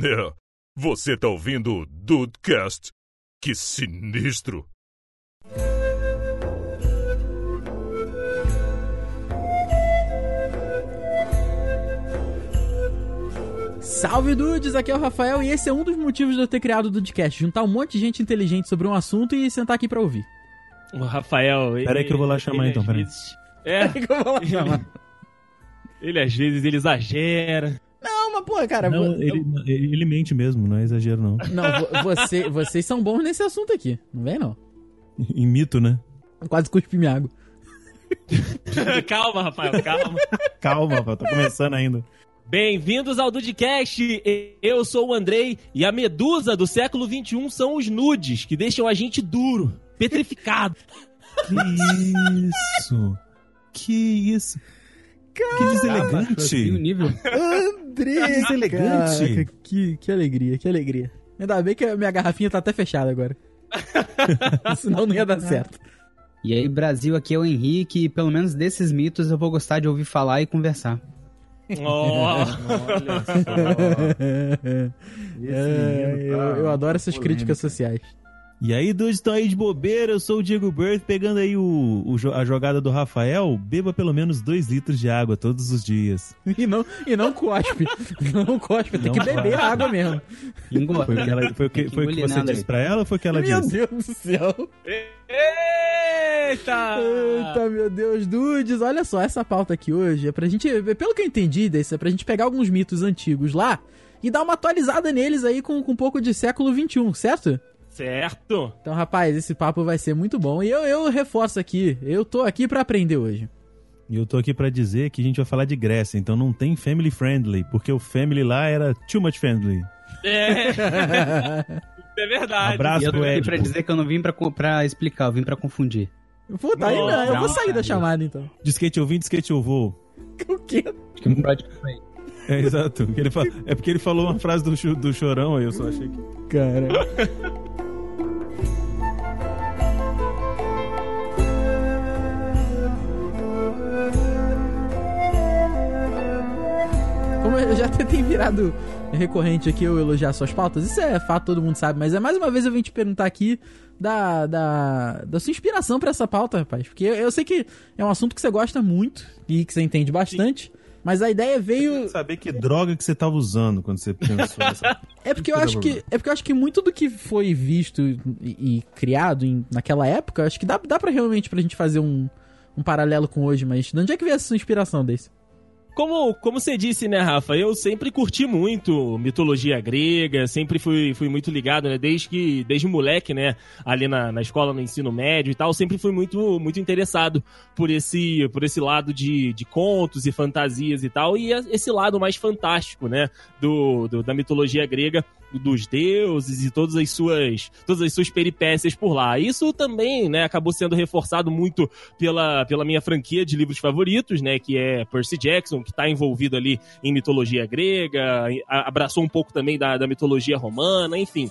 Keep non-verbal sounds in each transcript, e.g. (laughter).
É, você tá ouvindo o Dudecast? Que sinistro! Salve dudes, aqui é o Rafael e esse é um dos motivos de eu ter criado o Dudcast, juntar um monte de gente inteligente sobre um assunto e sentar aqui pra ouvir. O Rafael. Pera aí (laughs) que eu vou lá chamar ele, então, às pera aí. vezes- É, que eu vou lá chamar. ele às vezes ele exagera. Mas pô, cara, Não, vo- ele, ele mente mesmo, não é exagero não. não, vo- você, vocês são bons nesse assunto aqui, não vem não. Em mito, né? Quase cuspi minha água. (laughs) calma, Rafael, calma. Calma, pô, tá começando ainda. Bem-vindos ao Dudcast. Eu sou o Andrei e a medusa do século XXI são os nudes, que deixam a gente duro, petrificado. Que isso? Que isso? que assim o deselegante! nível. André, Que deselegante. caraca, que, que alegria, que alegria. Ainda bem que a minha garrafinha tá até fechada agora. (laughs) Senão não ia dar certo. E aí, Brasil, aqui é o Henrique, e pelo menos desses mitos eu vou gostar de ouvir falar e conversar. Ó, (laughs) É, eu, eu adoro essas críticas sociais. E aí, dois estão aí de bobeira, eu sou o Diego Birth, pegando aí o, o a jogada do Rafael, beba pelo menos 2 litros de água todos os dias. E não, e não cospe. (laughs) Não cospe, tem Não que beber cospe. água mesmo. Engorda. Foi o que, ela, foi o que, foi o que você nada disse aí. pra ela ou foi o que ela Meu disse? Deus do céu. Eita! Eita, meu Deus, dudes, olha só, essa pauta aqui hoje é pra gente, pelo que eu entendi desse, é pra gente pegar alguns mitos antigos lá e dar uma atualizada neles aí com, com um pouco de século XXI, certo? Certo. Então, rapaz, esse papo vai ser muito bom e eu, eu reforço aqui, eu tô aqui pra aprender hoje. E eu tô aqui pra dizer que a gente vai falar de Grécia, então não tem family friendly, porque o family lá era too much friendly. É, (laughs) é verdade. Abraço E eu tô aqui pra dizer que eu não vim pra, pra explicar, eu vim pra confundir. Puta, aí não, eu vou sair da chamada então. De skate eu vim, de skate eu vou. (laughs) O quê? Acho que pode aí. É, exato. Ele fa- É porque ele falou uma frase do, do chorão aí, eu só achei que. Cara. (laughs) (laughs) eu já tem virado recorrente aqui eu elogiar suas pautas, isso é fato, todo mundo sabe, mas é mais uma vez eu vim te perguntar aqui da, da, da sua inspiração pra essa pauta, rapaz. Porque eu, eu sei que é um assunto que você gosta muito e que você entende bastante, mas a ideia veio. Saber que droga que você tava usando quando você pensou nessa. (laughs) É porque eu acho que é porque eu acho que muito do que foi visto e, e criado em- naquela época, acho que dá, dá para realmente pra gente fazer um, um paralelo com hoje, mas de onde é que veio essa sua inspiração desse? Como, como você disse, né, Rafa? Eu sempre curti muito mitologia grega, sempre fui, fui muito ligado, né? Desde que, desde moleque, né? Ali na, na escola, no ensino médio e tal, sempre fui muito, muito interessado por esse, por esse lado de, de contos e fantasias e tal, e esse lado mais fantástico, né? Do, do- da mitologia grega, dos deuses e todas as suas, todas as suas peripécias por lá. Isso também, né? Acabou sendo reforçado muito pela, pela minha franquia de livros favoritos, né? Que é Percy Jackson, que está envolvido ali em mitologia grega, abraçou um pouco também da, da mitologia romana, enfim.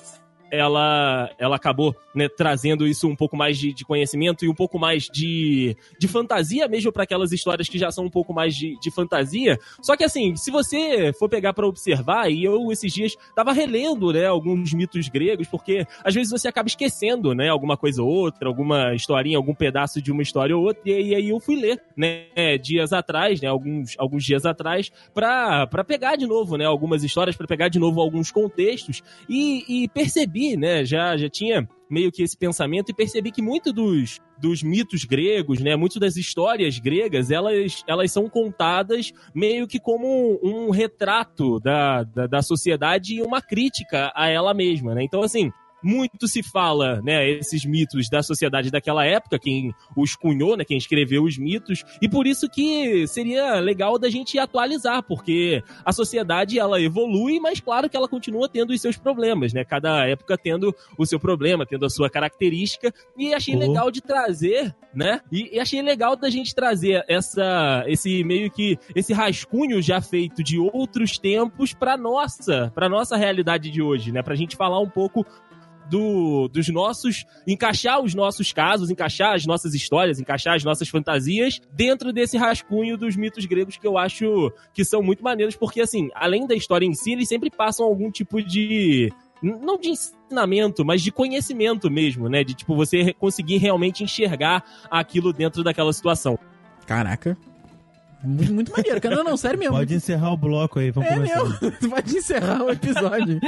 Ela, ela acabou né, trazendo isso um pouco mais de, de conhecimento e um pouco mais de, de fantasia mesmo para aquelas histórias que já são um pouco mais de, de fantasia. Só que assim, se você for pegar para observar, e eu esses dias tava relendo né, alguns mitos gregos, porque às vezes você acaba esquecendo né, alguma coisa ou outra, alguma historinha, algum pedaço de uma história ou outra, e, aí- eu fui ler né, dias atrás, né, alguns, alguns dias atrás, pra pegar de novo né, algumas histórias, para pegar de novo alguns contextos e, e percebi, né, já, já tinha meio que esse pensamento e percebi que muito dos, dos mitos gregos, né, muito das histórias gregas, elas, elas são contadas meio que como um, um retrato da, da, da sociedade e uma crítica a ela mesma, né? Então, assim, muito se fala, né, esses mitos da sociedade daquela época, quem os cunhou, né, quem escreveu os mitos, e por isso que seria legal da gente atualizar, porque a sociedade ela evolui, mas claro que ela continua tendo os seus problemas, né? Cada época tendo o seu problema, tendo a sua característica, e achei Oh. legal de trazer, né? E, e achei legal da gente trazer essa esse meio que esse rascunho já feito de outros tempos para nossa, para nossa realidade de hoje, né? Pra gente falar um pouco do, dos nossos. encaixar os nossos casos, encaixar as nossas histórias, encaixar as nossas fantasias dentro desse rascunho dos mitos gregos que eu acho que são muito maneiros, porque, assim, além da história em si, eles sempre passam algum tipo de. Não de ensinamento, mas de conhecimento mesmo, né? De tipo, você conseguir realmente enxergar aquilo dentro daquela situação. Caraca. Muito, muito maneiro, cara. Não, não, sério mesmo. Pode encerrar o bloco aí, vamos É começar. mesmo. Tu (laughs) pode encerrar o episódio.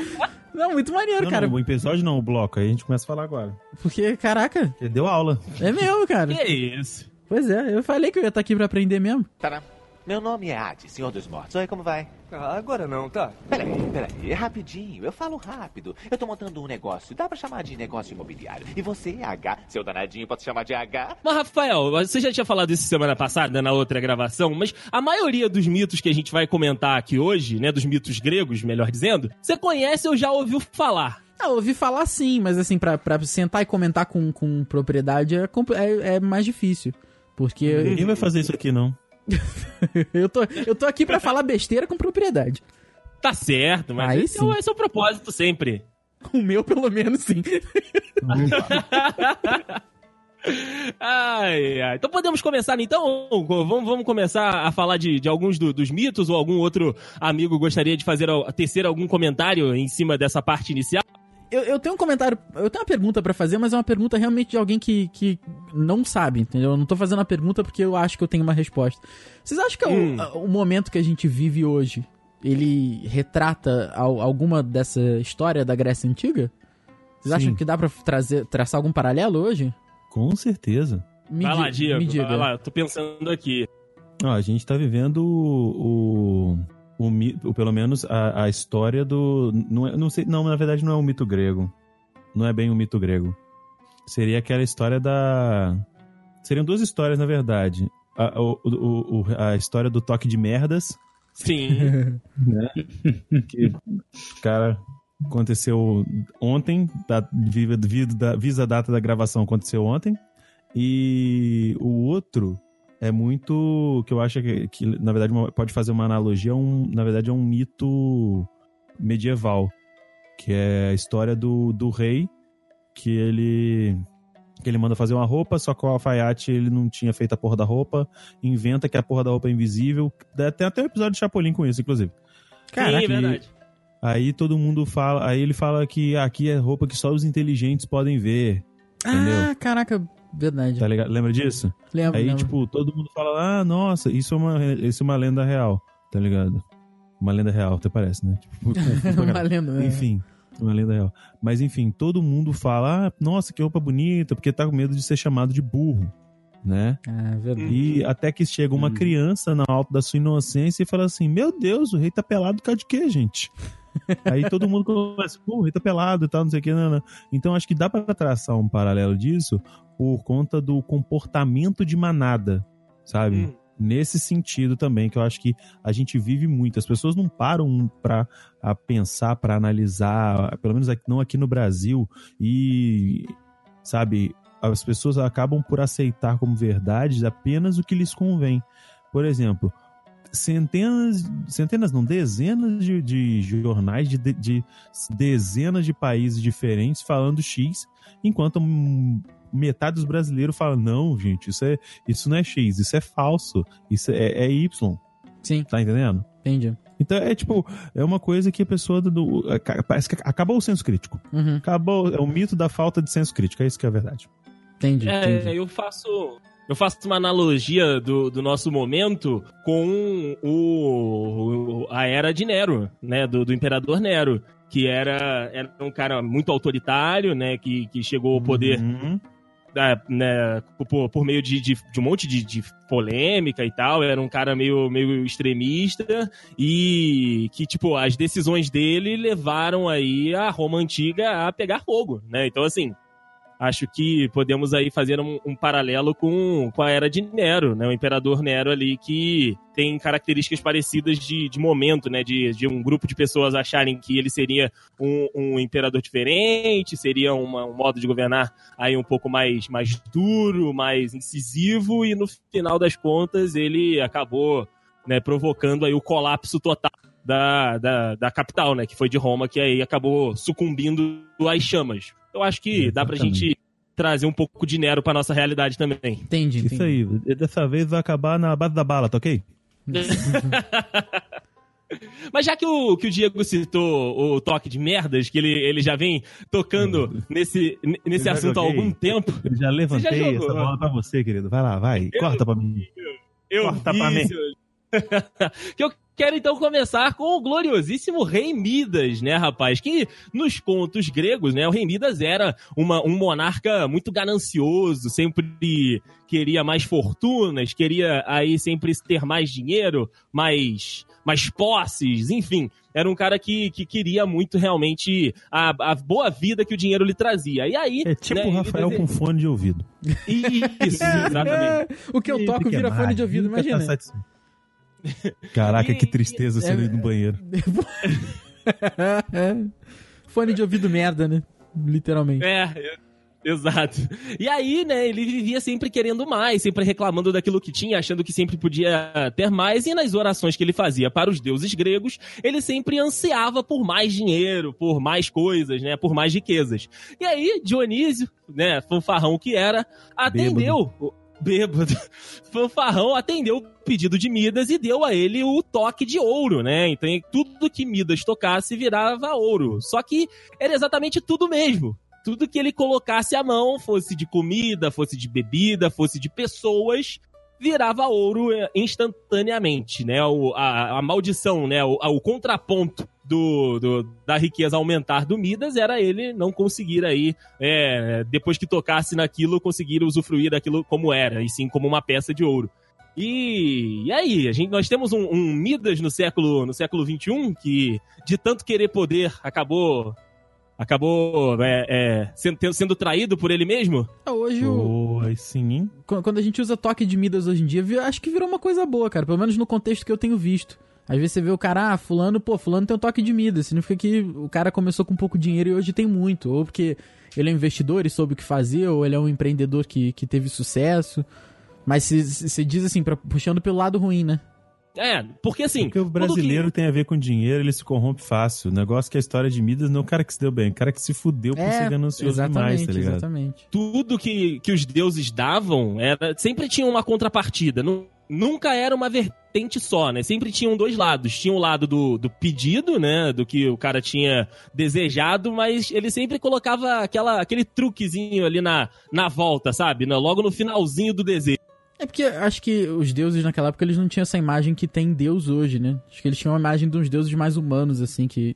Não, muito maneiro, Não, cara. não, o episódio não, o bloco. Aí a gente começa a falar agora. Porque, caraca, Porque deu aula. é mesmo, cara. Que é isso? Pois é, eu falei que eu ia estar aqui pra aprender mesmo. Tá, Meu nome é Hades, Senhor dos Mortos. Oi, como vai? Ah, agora não, tá? Peraí, peraí, é rapidinho. Eu falo rápido. Eu tô montando um negócio. Dá pra chamar de negócio imobiliário. E você é H. Seu danadinho pode chamar de H. Mas, Rafael, você já tinha falado isso semana passada, na outra gravação, mas a maioria dos mitos que a gente vai comentar aqui hoje, né, dos mitos gregos, melhor dizendo, você conhece ou já ouviu falar? Ah, eu ouvi falar sim, mas assim, pra, pra sentar e comentar com, com propriedade é, é, é mais difícil. Porque Ninguém vai fazer isso aqui, não. (laughs) eu, tô, eu tô aqui pra falar besteira com propriedade. Tá certo, mas Aí esse, é sim. esse é o propósito sempre. (laughs) O meu, pelo menos, sim. (laughs) Ai, ai. Então podemos começar então? Vamos, vamos começar a falar de, de alguns do- dos mitos ou algum outro amigo gostaria de fazer tecer algum comentário em cima dessa parte inicial? Eu, eu tenho um comentário, eu tenho uma pergunta pra fazer, mas é uma pergunta realmente de alguém que, que não sabe, entendeu? Eu não tô fazendo a pergunta porque eu acho que eu tenho uma resposta. Vocês acham que é o- Hum. a- o, momento que a gente vive hoje, ele retrata al- alguma dessa história da Grécia Antiga? Vocês Sim. acham que dá pra trazer, traçar algum paralelo hoje? Com certeza. Me vai lá, Diego. me diga. Vai lá, eu tô pensando aqui. Ó, a gente tá vivendo o. o, o o- pelo menos a, a história do. Não, é- não sei. Não, na verdade não é um mito grego. Não é bem um mito grego. Seria aquela história da. Seriam duas histórias, na verdade. A, o- o- a história do toque de merdas, Sim. (laughs) né? que, cara, aconteceu ontem, da, visa a data da gravação, aconteceu ontem. E o outro é muito. que eu acho que, que, na verdade, pode fazer uma analogia, um, na verdade, é um mito medieval. Que é a história do, do rei, que ele. Que ele manda fazer uma roupa, só que o alfaiate ele não tinha feito a porra da roupa, inventa que a porra da roupa é invisível. Tem até um episódio de Chapolin com isso, inclusive. Caraca, Sim, é verdade. Aí todo mundo fala. Aí ele fala que aqui é roupa que só os inteligentes podem ver. Entendeu? Ah, caraca, verdade. Tá ligado? Lembra disso? Lembro, Aí, lembro. tipo, todo mundo fala: Ah, nossa, isso é uma, isso é uma lenda real. Tá ligado? Uma lenda real, até parece, né? Tipo, (laughs) (laughs) caralho. Valendo, né? Enfim, uma lenda real. Mas enfim, todo mundo fala: Ah, nossa, que roupa bonita, porque tá com medo de ser chamado de burro, né? Ah, verdade. E até que chega uma Hum. criança na alta da sua inocência e fala assim: Meu Deus, o rei tá pelado por causa de quê, gente? (laughs) Aí todo mundo começa, pô, o rei tá pelado e tal, não sei o que. Não, não. Então acho que dá pra traçar um paralelo disso por conta do comportamento de manada, sabe? Hum. Nesse sentido também, que eu acho que a gente vive muito. As pessoas não param pra a pensar, pra analisar, pelo menos aqui- não aqui no Brasil, e, sabe, as pessoas acabam por aceitar como verdade apenas o que lhes convém. Por exemplo, centenas, centenas não, dezenas de, de jornais de, de- de dezenas de países diferentes falando X, enquanto metade dos brasileiros fala não, gente, isso, é, isso não é X, isso é falso, isso é, é Y, Sim, tá entendendo? entendi. Então é tipo, é uma coisa que a pessoa do, do- aca- parece que acabou o senso crítico. Uhum, Acabou, é o mito da falta de senso crítico, é isso que é a verdade. entendi, entendi. É, eu faço. Eu faço uma analogia do, do nosso momento com o, o- a era de Nero, né? Do, do imperador Nero. Que era, era um cara muito autoritário, né? Que, que chegou ao poder Uhum. Né, por, por meio de, de, de um monte de, de polêmica e tal. Era um cara meio, meio extremista e que, tipo, as decisões dele levaram aí a Roma Antiga a pegar fogo, né? Então, assim, acho que podemos aí fazer um, um paralelo com, com a era de Nero, né? O imperador Nero ali que tem características parecidas de, de momento, né? De, de um grupo de pessoas acharem que ele seria um, um imperador diferente, seria uma- um modo de governar aí um pouco mais, mais duro, mais incisivo, e no final das contas ele acabou né, provocando aí o colapso total da, da, da capital, né? Que foi de Roma, que aí acabou sucumbindo às chamas. Eu acho que dá pra Exatamente. gente trazer um pouco de Nero pra nossa realidade também. Entendi, Isso entendi. aí, dessa vez vai acabar na base da bala, tá ok? (laughs) Mas já que o, que o Diego citou o toque de merdas, que ele, ele já vem tocando nesse, nesse já assunto há algum tempo, Eu já levantei jogou? essa bola pra você, querido. Vai lá, vai. Corta pra mim. eu Corta vi, pra mim. senhor. (laughs) que eu quero então começar com o gloriosíssimo Rei Midas, né, rapaz? Que nos contos gregos, né, o Rei Midas era uma, um monarca muito ganancioso, sempre queria mais fortunas, queria aí sempre ter mais dinheiro, mais, mais posses, enfim. Era um cara que, que queria muito realmente a, a boa vida que o dinheiro lhe trazia. E aí. É tipo né, o Rafael com fone de ouvido. Isso, (laughs) exatamente. É, o que eu toco Sempre vira fone de ouvido, nunca tá Caraca, que tristeza você É- ir no banheiro. (laughs) Fone de ouvido merda, né? Literalmente. É, é, exato. E aí, né, ele vivia sempre querendo mais, sempre reclamando daquilo que tinha, achando que sempre podia ter mais, e nas orações que ele fazia para os deuses gregos, ele sempre ansiava por mais dinheiro, por mais coisas, né, por mais riquezas. E aí, Dionísio, né, fanfarrão que era, atendeu. o- Bêbado. (laughs) Fanfarrão atendeu o pedido de Midas e deu a ele o toque de ouro, né? Então tudo que Midas tocasse virava ouro. Só que era exatamente tudo mesmo. Tudo que ele colocasse a mão, fosse de comida, fosse de bebida, fosse de pessoas, virava ouro eh, instantaneamente, né? O, a, a maldição, né? O, a- o contraponto do, do- da riqueza aumentar do Midas era ele não conseguir aí, é, depois que tocasse naquilo, conseguir usufruir daquilo como era, e sim como uma peça de ouro. E, e aí, a gente, nós temos um, um Midas no século, no século XXI que, de tanto querer poder, acabou acabou é, é, sendo, sendo traído por ele mesmo? Ah, Hoje, o- Oi, sim, hein? quando a gente usa toque de Midas hoje em dia, vi- acho que virou uma coisa boa, cara. Pelo menos no contexto que eu tenho visto. Às vezes você vê o cara, ah, fulano, pô, fulano tem um toque de Midas. Significa que o cara começou com pouco dinheiro e hoje tem muito. Ou porque ele é um investidor e soube o que fazer, ou ele é um empreendedor que, que teve sucesso. Mas você diz assim, pra- puxando pelo lado ruim, né? É, porque assim. Porque o brasileiro tem a ver com dinheiro, ele se corrompe fácil. O negócio que a história de Midas não é o cara que se deu bem, é o cara que se fudeu por ser ganancioso demais, tá ligado? exatamente. tudo que, que os deuses davam era sempre tinha uma contrapartida. Nu- nunca era uma vertente só, né? Sempre tinham dois lados. Tinha o lado do, do pedido, né? Do que o cara tinha desejado, mas ele sempre colocava aquela, aquele truquezinho ali na, na volta, sabe? Na- logo no finalzinho do desejo. É porque acho que os deuses naquela época eles não tinham essa imagem que tem Deus hoje, né? Acho que eles tinham uma imagem de uns deuses mais humanos, assim, que.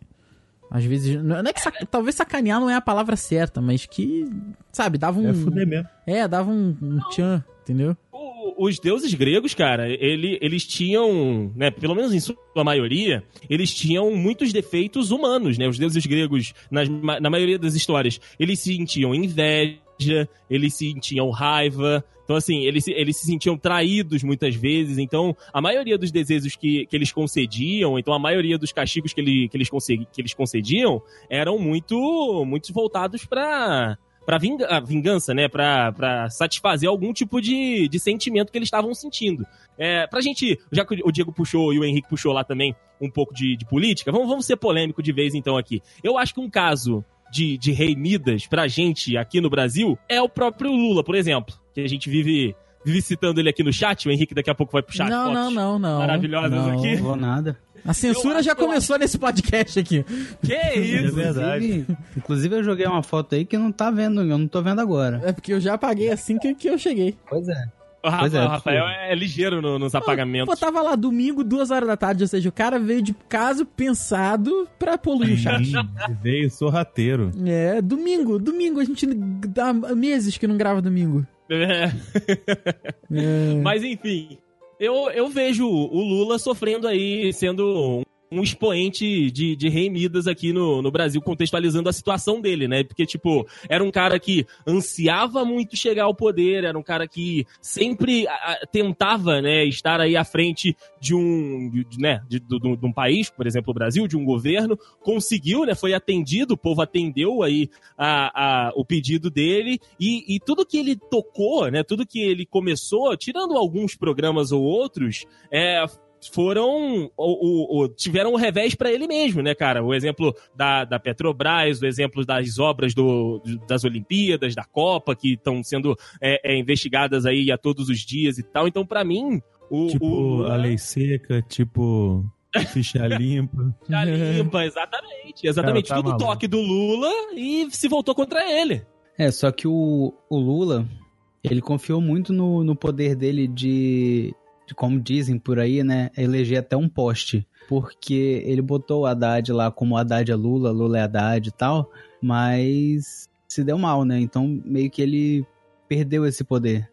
Às vezes. Não é que sac- talvez sacanear não é a palavra certa, mas que. Sabe, dava um. É fuder mesmo. É, dava um, um tchan, entendeu? O- Os deuses gregos, cara, ele- eles tinham, né, pelo menos em sua maioria, eles tinham muitos defeitos humanos, né? Os deuses gregos, nas na maioria das histórias, eles sentiam inveja, eles sentiam raiva. Então, assim, eles, eles se sentiam traídos muitas vezes. Então, a maioria dos desejos que, que eles concediam, então a maioria dos castigos que, ele, que, eles, que eles concediam, eram muito, muito voltados para para vinga vingança, né? Pra satisfazer algum tipo de, de sentimento que eles estavam sentindo. É, pra gente, já que o Diego puxou e o Henrique puxou lá também um pouco de, de política, vamos, vamos ser polêmico de vez então aqui. Eu acho que um caso de, de rei Midas pra gente aqui no Brasil é o próprio Lula, por exemplo. Que a gente vive, vive citando ele aqui no chat. O Henrique daqui a pouco vai puxar não, fotos não, não, não. maravilhosas não. aqui. Não vou nada. A censura Eu já que eu começou nesse podcast aqui. Que É isso? verdade. Inclusive, inclusive, eu joguei uma foto aí que não tá vendo, eu não tô vendo agora. É porque eu já apaguei assim que, que eu cheguei. Pois é. O Rafa- Pois é, o Rafael é ligeiro no- nos apagamentos. Pô, tava lá domingo, duas horas da tarde, ou seja, o cara veio de caso pensado pra poluir o chat. Veio sorrateiro. É, domingo, domingo, a gente dá meses que não grava domingo. É. (laughs) É. Mas enfim, eu, eu vejo o Lula sofrendo aí, sendo um, expoente de, de rei Midas aqui no, no Brasil, contextualizando a situação dele, né? Porque, tipo, era um cara que ansiava muito chegar ao poder, era um cara que sempre a- tentava, né, estar aí à frente de um, de, né, de, de- de um país, por exemplo, o Brasil, de um governo, conseguiu, né, foi atendido, o povo atendeu aí a, a- o pedido dele e, e tudo que ele tocou, né, tudo que ele começou, tirando alguns programas ou outros, é, foram o, o- o- tiveram o revés para ele mesmo, né, cara? O exemplo da, da Petrobras, o exemplo das obras do, das Olimpíadas, da Copa, que estão sendo é, é, investigadas aí a todos os dias e tal. Então, para mim, o, Tipo, o a lei seca, tipo, ficha (laughs) limpa. Já limpa, exatamente. Exatamente. Cara, tá Tudo maluco. toque do Lula e se voltou contra ele. É, só que o, o Lula, ele confiou muito no, no poder dele de, de, como dizem por aí, né, eleger até um poste. Porque ele botou o Haddad lá como Haddad é Lula, Lula é Haddad e tal, mas se deu mal, né? Então meio que ele perdeu esse poder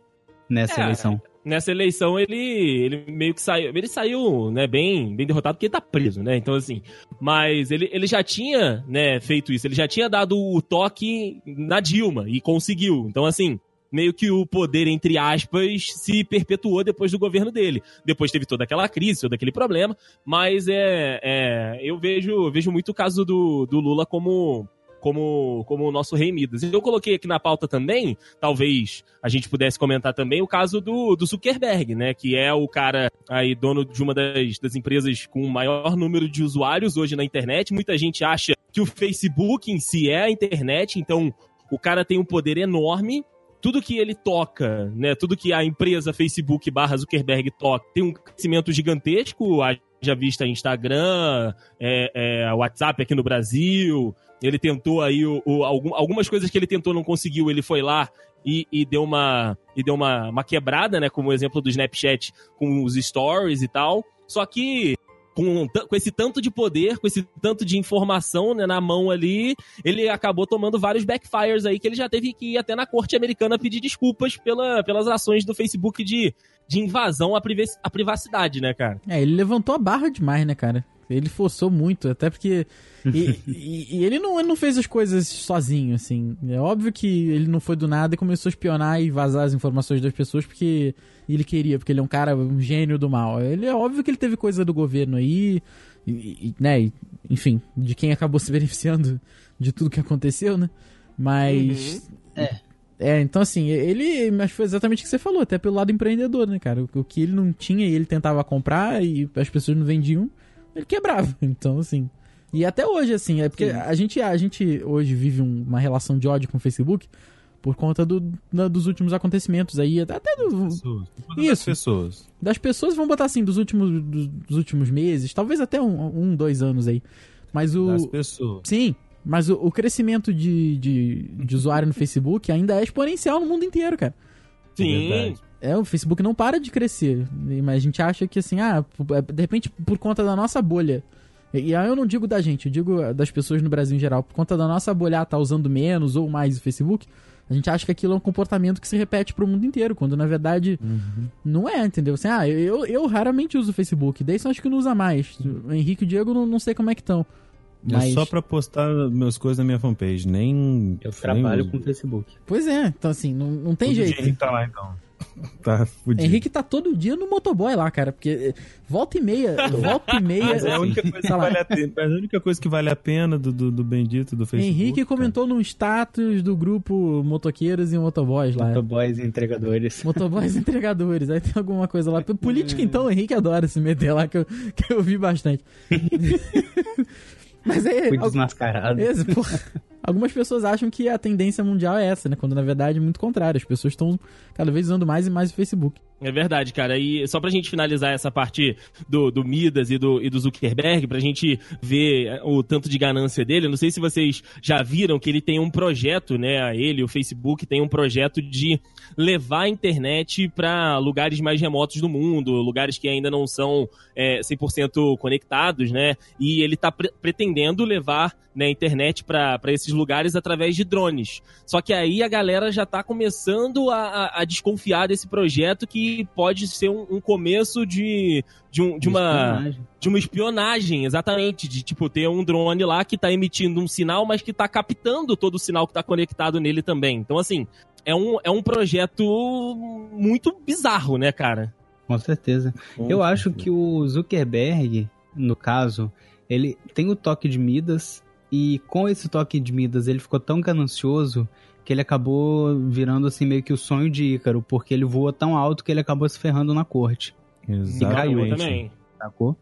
nessa É, eleição. Nessa eleição, ele, ele meio que saiu. Ele saiu, né, bem, bem derrotado porque ele tá preso, né? Então, assim. Mas ele, ele já tinha, né, feito isso. Ele já tinha dado o toque na Dilma e conseguiu. Então, assim. Meio que o poder, entre aspas, se perpetuou depois do governo dele. Depois teve toda aquela crise, todo aquele problema. Mas é, é eu vejo, vejo muito o caso do, do Lula como, como, como o nosso rei Midas. Eu coloquei aqui na pauta também, talvez a gente pudesse comentar também, o caso do, do Zuckerberg, né? Que é o cara aí, dono de uma das, das empresas com o maior número de usuários hoje na internet. Muita gente acha que o Facebook em si é a internet, então o cara tem um poder enorme. Tudo que ele toca, né? Tudo que a empresa Facebook barra Zuckerberg toca tem um crescimento gigantesco. Já vista Instagram, é, é, WhatsApp aqui no Brasil, ele tentou aí o, o- algum- algumas coisas que ele tentou não conseguiu, ele foi lá e, e deu uma e deu uma, uma quebrada, né, como o exemplo do Snapchat com os stories e tal. Só que com, com esse tanto de poder, com esse tanto de informação né, na mão ali, ele acabou tomando vários backfires aí que ele já teve que ir até na corte americana pedir desculpas pela, pelas ações do Facebook de, de invasão à privacidade, né, cara? É, ele levantou a barra demais, né, cara? Ele forçou muito, até porque. (laughs) E, e- e ele, não, ele não fez as coisas sozinho, assim. É óbvio que ele não foi do nada e começou a espionar e vazar as informações das pessoas porque ele queria, porque ele é um cara, um gênio do mal. Ele é óbvio que ele teve coisa do governo aí, e, e- né, e, enfim, de quem acabou (laughs) se beneficiando de tudo que aconteceu, né? Mas. É, então assim, ele. Mas foi exatamente o que você falou, até pelo lado empreendedor, né, cara? O, o que ele não tinha e ele tentava comprar e as pessoas não vendiam, ele quebrava. (laughs) Então, assim. E até hoje, assim, é porque a gente, a gente hoje vive um- uma relação de ódio com o Facebook por conta do, da- dos últimos acontecimentos aí, até até do, Pessoas. Isso. pessoas. das pessoas, vamos botar assim, dos últimos, dos, dos últimos meses, talvez até um, um, dois anos aí. Mas o. Das pessoas. Sim, mas o, o crescimento de, de, de usuário no Facebook ainda é exponencial no mundo inteiro, cara. Sim. verdade. É, o Facebook não para de crescer. Mas a gente acha que assim, ah, de repente por conta da nossa bolha. E aí eu não digo da gente, eu digo das pessoas no Brasil em geral. Por conta da nossa bolha ah, tá usando menos ou mais o Facebook, a gente acha que aquilo é um comportamento que se repete pro mundo inteiro, quando na verdade não é, entendeu? Assim, ah, eu, eu raramente uso o Facebook, daí são acho que não usa mais. O Henrique e o Diego não, não sei como é que estão. É só pra postar meus coisas na minha fanpage, nem. Eu nem trabalho uso. com o Facebook. Pois é, então assim, não, não tem Todo dia jeito. Henrique tá lá então. (laughs) Tá fudido. Henrique tá todo dia no motoboy lá, cara, porque eh, volta e meia, volta e meia. Mas é a única coisa sei que vale a pena. Mas a única coisa que vale a pena do, do, do bendito do Facebook. Henrique comentou num status do grupo Motoqueiros e Motoboys lá. Motoboys e entregadores. (laughs) Motoboys entregadores, aí tem alguma coisa lá. Política, então, o Henrique adora se meter lá, que eu, que eu vi bastante. (laughs) Mas é. Fui desmascarado. esse, porra, algumas pessoas acham que a tendência mundial é essa, né? Quando na verdade é muito contrário. As pessoas estão cada vez usando mais e mais o Facebook. É verdade, cara. E só pra gente finalizar essa parte do, do Midas e do, e do Zuckerberg, pra gente ver o tanto de ganância dele, não sei se vocês já viram que ele tem um projeto, né? Ele, o Facebook, tem um projeto de levar a internet pra lugares mais remotos do mundo, lugares que ainda não são é, 100% conectados, né? E ele tá pre- pretendendo levar né, a internet pra esses lugares através de drones. Só que aí a galera já tá começando a, a- a desconfiar desse projeto que pode ser um, um começo de, de, um- de uma, Espionagem. de uma espionagem, exatamente. De tipo, ter um drone lá que tá emitindo um sinal, mas que tá captando todo o sinal que tá conectado nele também. Então, assim, é um, é um projeto muito bizarro, né, cara? Com certeza. Eu acho que o Zuckerberg, no caso, ele tem o toque de Midas e com esse toque de Midas ele ficou tão ganancioso que ele acabou virando assim meio que o sonho de Ícaro, porque ele voou tão alto que ele acabou se ferrando na corte. Exatamente. caiu, também. sacou?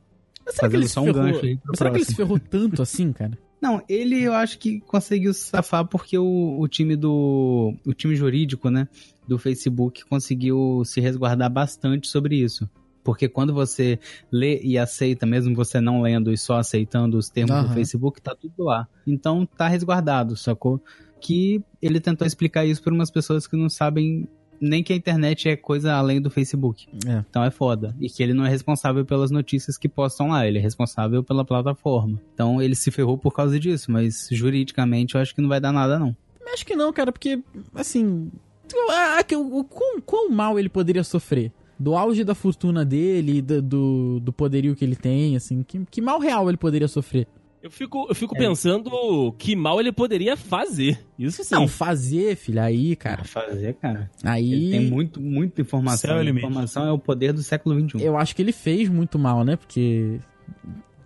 Mas será que Fazendo ele se só um ferrou? gancho aí pro Será que ele se ferrou tanto assim, cara? Não, ele eu acho que conseguiu se safar porque o, o time do. O time jurídico, né? Do Facebook conseguiu se resguardar bastante sobre isso. Porque quando você lê e aceita, mesmo você não lendo e só aceitando os termos Aham. do Facebook, tá tudo lá. Então tá resguardado, sacou? Que ele tentou explicar isso para umas pessoas que não sabem nem que a internet é coisa além do Facebook. É. Então é foda. E que ele não é responsável pelas notícias que postam lá, ele é responsável pela plataforma. Então ele se ferrou por causa disso, mas juridicamente eu acho que não vai dar nada, não. Acho que não, cara, porque, assim. o, quão mal ele poderia sofrer? Do auge da fortuna dele, do, do, do poderio que ele tem, assim. Que, que mal real ele poderia sofrer? Eu fico, eu fico É. pensando que mal ele poderia fazer. Isso sim. Não, fazer, filho, aí, cara. fazer, cara. Aí. Ele tem muito, muita informação. Céu é informação é o poder do século XXI. Eu acho que ele fez muito mal, né? Porque.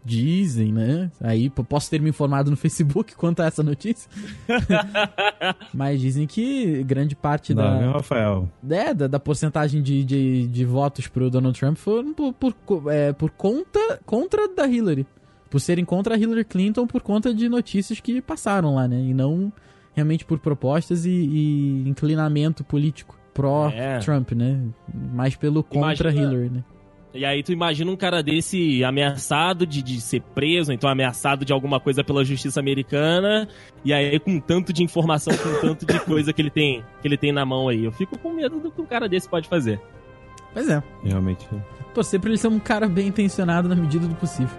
Dizem, né? Aí posso ter me informado no (laughs) Facebook quanto a essa notícia. (laughs) Mas dizem que grande parte Não, da, Rafael? é, da, da porcentagem de, de, de votos pro Donald Trump foram por, por, é, por conta contra da Hillary. Por serem contra a Hillary Clinton por conta de notícias que passaram lá, né? E não realmente por propostas e, e inclinamento político pró-Trump, né? Mais pelo contra Imagina- Hillary, né? E aí tu imagina um cara desse ameaçado de, de ser preso, então ameaçado de alguma coisa pela justiça americana, e aí com tanto de informação, com tanto de coisa que ele tem, que ele tem na mão aí. Eu fico com medo do que um cara desse pode fazer. Pois é. Realmente. Torcer pra ele ser um cara bem intencionado na medida do possível.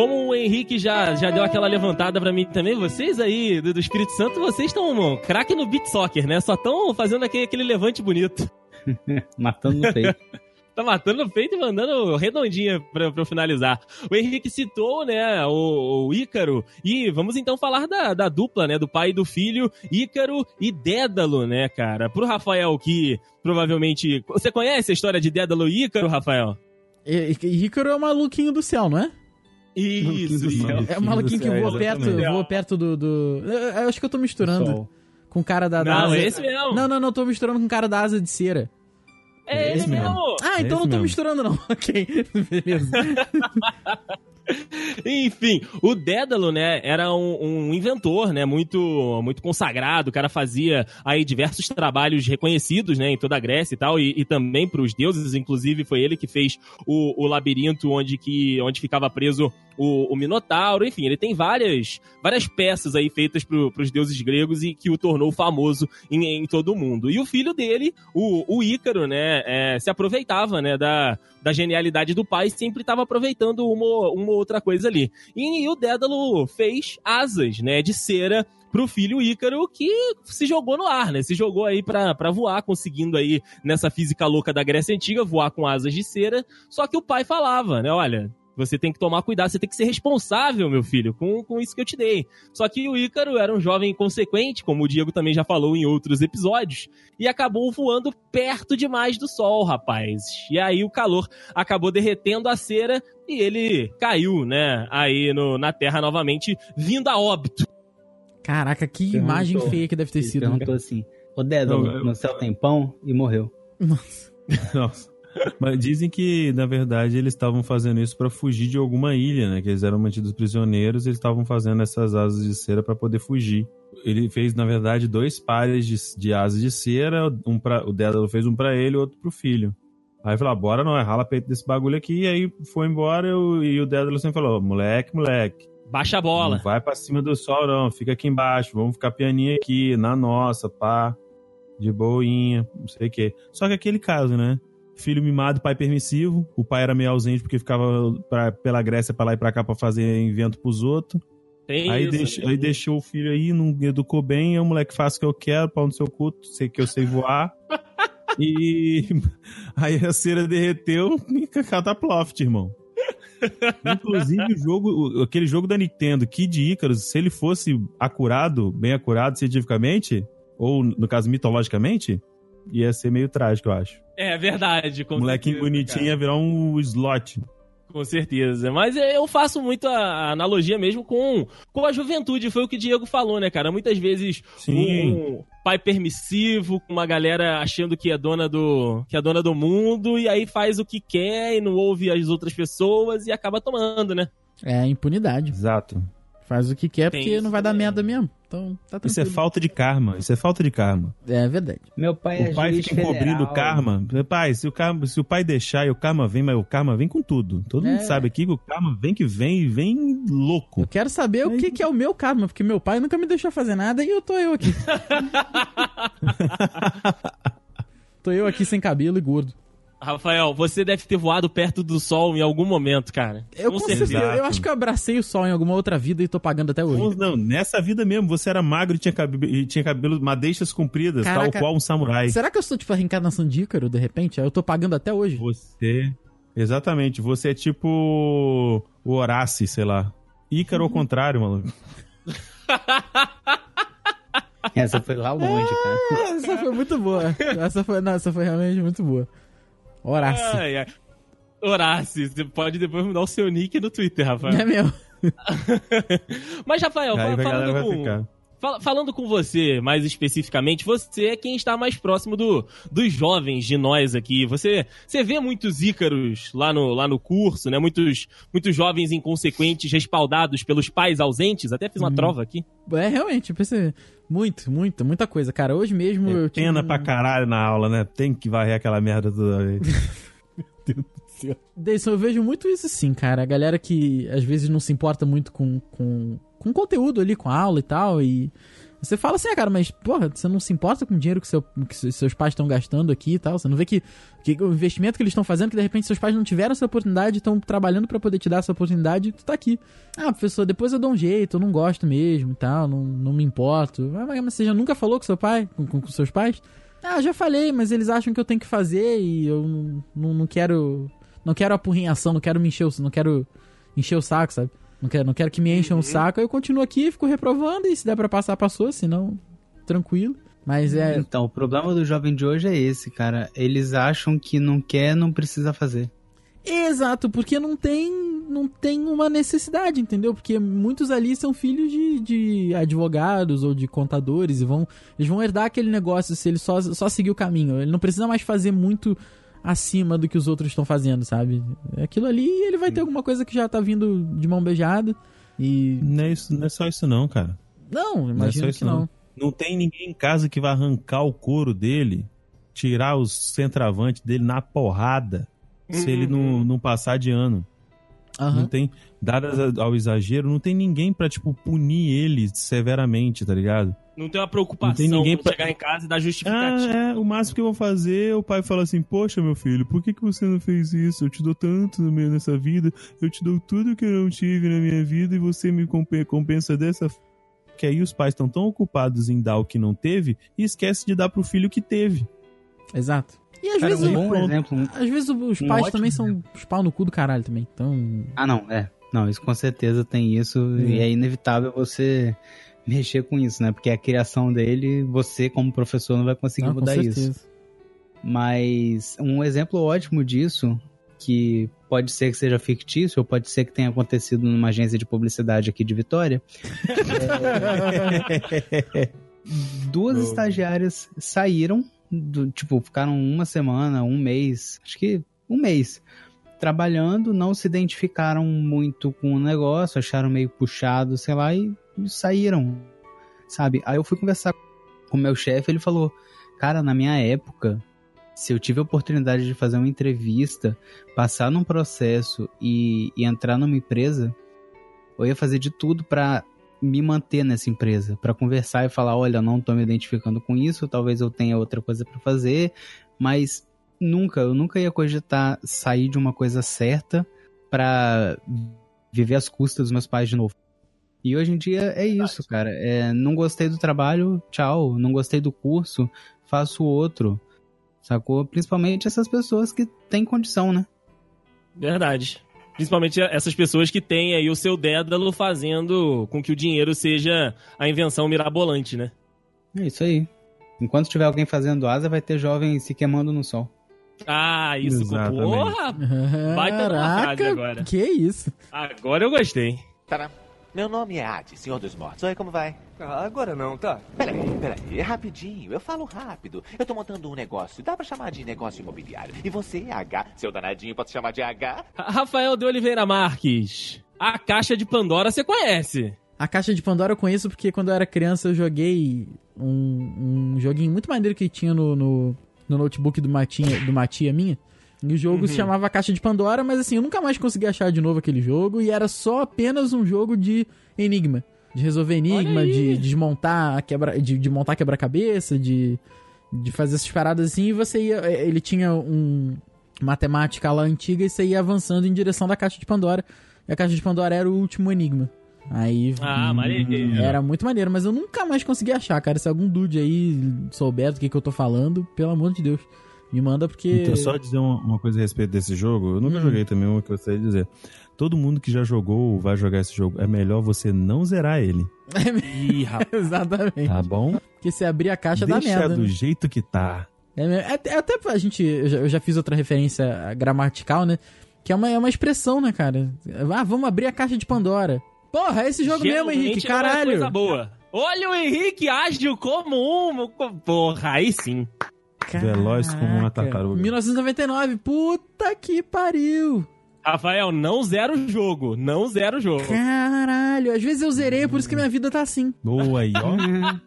Como o Henrique já, já deu aquela levantada pra mim também, vocês aí do, do Espírito Santo, vocês estão craque no beat soccer, né? Só estão fazendo aquele, aquele levante bonito. (laughs) Matando no peito. (laughs) Tá matando no peito e mandando redondinha pra, pra eu finalizar. O Henrique citou, né, o, o Ícaro. E vamos então falar da, da dupla, né, do pai e do filho, Ícaro e Dédalo, né, cara? Pro Rafael, que provavelmente... Você conhece a história de Dédalo e Ícaro, Rafael? E, e Ícaro é o maluquinho do céu, não é? Isso. É o maluquinho que céu, voa perto, voa perto do. do... Eu, eu acho que eu tô misturando com o cara da, da Não, asa. é esse mesmo. Não, não, não, tô misturando com o cara da asa de cera. É É esse mesmo. mesmo. Ah, É então esse não tô mesmo. misturando, não. (laughs) ok, beleza. (laughs) Enfim, o Dédalo, né, era um, um inventor, né, muito, muito consagrado. O cara fazia aí diversos trabalhos reconhecidos, né, em toda a Grécia e tal, e, e também para os deuses. Inclusive, foi ele que fez o, o labirinto onde, que, onde ficava preso o, o Minotauro. Enfim, ele tem várias, várias peças aí feitas para os deuses gregos e que o tornou famoso em, em todo o mundo. E o filho dele, o, o Ícaro, né, é, se aproveitava, né, da, da genialidade do pai, sempre estava aproveitando uma, uma outra coisa ali. E, o Dédalo fez asas, né, de cera pro filho Ícaro, que se jogou no ar, né? Se jogou aí pra, pra voar, conseguindo aí, nessa física louca da Grécia Antiga, voar com asas de cera. Só que o pai falava, né? Olha, você tem que tomar cuidado, você tem que ser responsável, meu filho, com, com isso que eu te dei. Só que o Ícaro era um jovem inconsequente, como o Diego também já falou em outros episódios, e acabou voando perto demais do sol, rapaz. E aí o calor acabou derretendo a cera e ele caiu, né, aí no, na Terra novamente, vindo a óbito. Caraca, que Perguntou. imagem feia que deve ter Ele sido. perguntou assim: Ô Dédalo, no céu tem pão? E morreu. Nossa. (laughs) Mas dizem que, na verdade, eles estavam fazendo isso pra fugir de alguma ilha, né? Que eles eram mantidos prisioneiros e eles estavam fazendo essas asas de cera pra poder fugir. Ele fez, na verdade, dois pares de, de asas de cera. Um pra, o Dédalo fez um pra ele e outro pro filho. Aí falou, ah, bora não, é rala peito desse bagulho aqui. E aí foi embora e o, e o Dédalo sempre falou, moleque, moleque. Baixa a bola. Não vai pra cima do sol, não. Fica aqui embaixo. Vamos ficar pianinho aqui, na nossa, pá. De boinha, não sei o quê. Só que aquele caso, né? Filho mimado, pai permissivo. O pai era meio ausente porque ficava pra, pela Grécia pra lá e pra cá pra fazer invento pros outros. Aí, isso. deixou, aí deixou o filho aí, não educou bem. Aí o moleque faz o que eu quero, pau no seu culto, sei que eu sei voar. (laughs) e aí a cera derreteu e (laughs) cataploft, irmão. Inclusive, o jogo, aquele jogo da Nintendo, Kid Icarus, se ele fosse acurado, bem acurado cientificamente, ou no caso mitologicamente, ia ser meio trágico, eu acho. É verdade. Com Molequinho certeza, bonitinho cara. ia virar um slot. Com certeza. Mas eu faço muito a analogia mesmo com, com a juventude. Foi o que o Diego falou, né, cara? Muitas vezes Sim. um pai permissivo, com uma galera achando que é dona do que é dona do mundo e aí faz o que quer e não ouve as outras pessoas e acaba tomando, né? É impunidade. Exato. Faz o que quer Tem porque não vai dar merda mesmo. Então, tá tranquilo. Isso é falta de karma. Isso é falta de karma. É verdade. Meu pai é O pai fica encobrindo o karma. Pai, se o, karma, se o pai deixar e o karma vem, mas o karma vem com tudo. Todo é. mundo sabe aqui que o karma vem que vem e vem louco. Eu quero saber o que, que é o meu karma, porque meu pai nunca me deixou fazer nada e eu tô eu aqui. (laughs) tô eu aqui sem cabelo e gordo. Rafael, você deve ter voado perto do sol em algum momento, cara. Eu, com certeza. eu acho que eu abracei o sol em alguma outra vida e tô pagando até hoje. Não, nessa vida mesmo, você era magro e tinha cabelo, e tinha cabelo madeixas compridas, Caraca, tal qual um samurai. Será que eu estou, tipo, a reencarnação de Ícaro, de repente? Eu tô pagando até hoje. Você. Exatamente, você é tipo o Horácio, sei lá. Ícaro ao contrário, maluco. (laughs) Essa foi lá longe, cara. Ah, essa foi muito boa. Essa foi, não, essa foi realmente muito boa. Horácio. Ai, ai. Horácio, você pode depois mudar o seu nick no Twitter, Rafael. É meu. (laughs) Mas, Rafael, Aí falando com... Falando com você mais especificamente, você é quem está mais próximo do, dos jovens de nós aqui. Você, você vê muitos ícaros lá no, lá no curso, né? Muitos, muitos jovens inconsequentes respaldados pelos pais ausentes. Até fiz uma hum. trova aqui. É, realmente, pensei. Muito, muito, muita coisa, cara. Hoje mesmo é eu Pena pra caralho na aula, né? Tem que varrer aquela merda toda vez. (laughs) Meu Deus do céu. Deison, eu vejo muito isso sim, cara. A galera que às vezes não se importa muito com, com com conteúdo ali, com aula e tal. E você fala assim, ah, cara, mas, porra, você não se importa com o dinheiro que, seu, que seus pais estão gastando aqui e tal? Você não vê que, que o investimento que eles estão fazendo, que de repente seus pais não tiveram essa oportunidade, estão trabalhando para poder te dar essa oportunidade e tu tá aqui. Ah, professor, depois eu dou um jeito, eu não gosto mesmo e tal, não, não me importo. Ah, mas você já nunca falou com seu pai, com, com, com seus pais? Ah, já falei, mas eles acham que eu tenho que fazer e eu não, não, não quero. Não quero apurrinhação, não quero me encher não quero encher o saco, sabe? Não quero, não quero que me encham uhum. o saco, eu continuo aqui, fico reprovando, e se der pra passar, passou, senão, tranquilo. Mas é. Então, o problema do jovem de hoje é esse, cara. Eles acham que não quer, não precisa fazer. Exato, porque não tem, não tem uma necessidade, entendeu? Porque muitos ali são filhos de, de advogados ou de contadores e vão, eles vão herdar aquele negócio se ele só, só seguir o caminho. Ele não precisa mais fazer muito acima do que os outros estão fazendo, sabe? Aquilo ali, ele vai ter alguma coisa que já tá vindo de mão beijada e... Não é, isso, não é só isso não, cara. Não, imagino não é que não. não. Não tem ninguém em casa que vai arrancar o couro dele, tirar o centroavante dele na porrada, uhum. se ele não, uhum. não passar de ano. Uhum. Não tem, dadas ao exagero, não tem ninguém pra, tipo, punir ele severamente, tá ligado? Não tem uma preocupação tem ninguém pra chegar em casa e dar justificativa. Ah, é, o máximo que eu vou fazer, o pai fala assim, poxa, meu filho, por que, que você não fez isso? Eu te dou tanto no meio nessa vida, eu te dou tudo que eu não tive na minha vida e você me compensa dessa que aí os pais estão tão ocupados em dar o que não teve e esquece de dar pro filho que teve. Exato. E às Cara, vezes, um bom exemplo, às vezes os pais um também são os pau no cu do caralho também. Então... Ah, não, é. Não, isso com certeza tem isso e é inevitável você mexer com isso, né? Porque a criação dele, você como professor não vai conseguir não, mudar isso. Mas um exemplo ótimo disso, que pode ser que seja fictício, ou pode ser que tenha acontecido numa agência de publicidade aqui de Vitória. (laughs) é... (laughs) Duas estagiárias saíram do, tipo, ficaram uma semana, um mês, acho que um mês, trabalhando, não se identificaram muito com o negócio, acharam meio puxado, sei lá, e, saíram, sabe? Aí eu fui conversar com o meu chefe, ele falou, cara, na minha época, se eu tive a oportunidade de fazer uma entrevista, passar num processo e, e entrar numa empresa, eu ia fazer de tudo para me manter nessa empresa, para conversar e falar, olha, não tô me identificando com isso, talvez eu tenha outra coisa para fazer, mas nunca, eu nunca ia cogitar sair de uma coisa certa para viver às custas dos meus pais de novo. E hoje em dia é isso, cara. É, não gostei do trabalho, tchau. Não gostei do curso, faço outro. Sacou? Principalmente essas pessoas que têm condição, né? Verdade. Principalmente essas pessoas que têm aí o seu Dédalo fazendo com que o dinheiro seja a invenção mirabolante, né? É isso aí. Enquanto tiver alguém fazendo asa, vai ter jovem se queimando no sol. Ah, isso, Exatamente. porra! Caraca, agora. que isso? Agora eu gostei. Tará. Meu nome é Adi, Senhor dos Mortos. Oi, como vai? Ah, agora não, tá? Peraí, peraí, é rapidinho. Eu falo rápido. Eu tô montando um negócio. Dá pra chamar de negócio imobiliário. E você, H, seu danadinho, pode chamar de H? Ra- (laughs) Rafael de Oliveira Marques. A caixa de Pandora você conhece. A caixa de Pandora eu conheço porque quando eu era criança eu joguei um, um joguinho muito maneiro que tinha no, no, no notebook de uma, tia, de uma tia minha. E o jogo se chamava Caixa de Pandora, mas assim, eu nunca mais consegui achar de novo aquele jogo e era só apenas um jogo de enigma. De resolver enigma, de, de desmontar a quebra, de, de montar quebra-cabeça, de, de fazer essas paradas assim, e você ia. Ele tinha um matemática lá antiga e você ia avançando em direção da caixa de Pandora. E a caixa de Pandora era o último enigma. Aí. Ah, maneiro. Era muito maneiro, mas eu nunca mais consegui achar, cara. Se algum dude aí souber do que, que eu tô falando, pelo amor de Deus, me manda porque. Então, só dizer uma, uma coisa a respeito desse jogo, eu nunca Hum. joguei também, uma que eu gostaria de dizer. Todo mundo que já jogou ou vai jogar esse jogo, é melhor você não zerar ele, (laughs) Ih, rapaz. Exatamente. tá bom? Porque se abrir a caixa dá Deixa merda. do né? jeito que tá. É, mesmo. É- é até pra gente. Eu já, eu já fiz outra referência gramatical, né? Que é uma, é uma expressão, né, cara? Ah, vamos abrir a caixa de Pandora. Porra, é esse jogo mesmo, Geralmente Henrique, não é caralho. coisa boa. Olha o Henrique ágil como um. Porra, aí sim. Veloz como uma Caraca. tartaruga. 1999, puta que pariu. Rafael, não zera o jogo. Não zera o jogo. Caralho, às vezes eu zerei, por isso que minha vida tá assim. Boa aí, ó.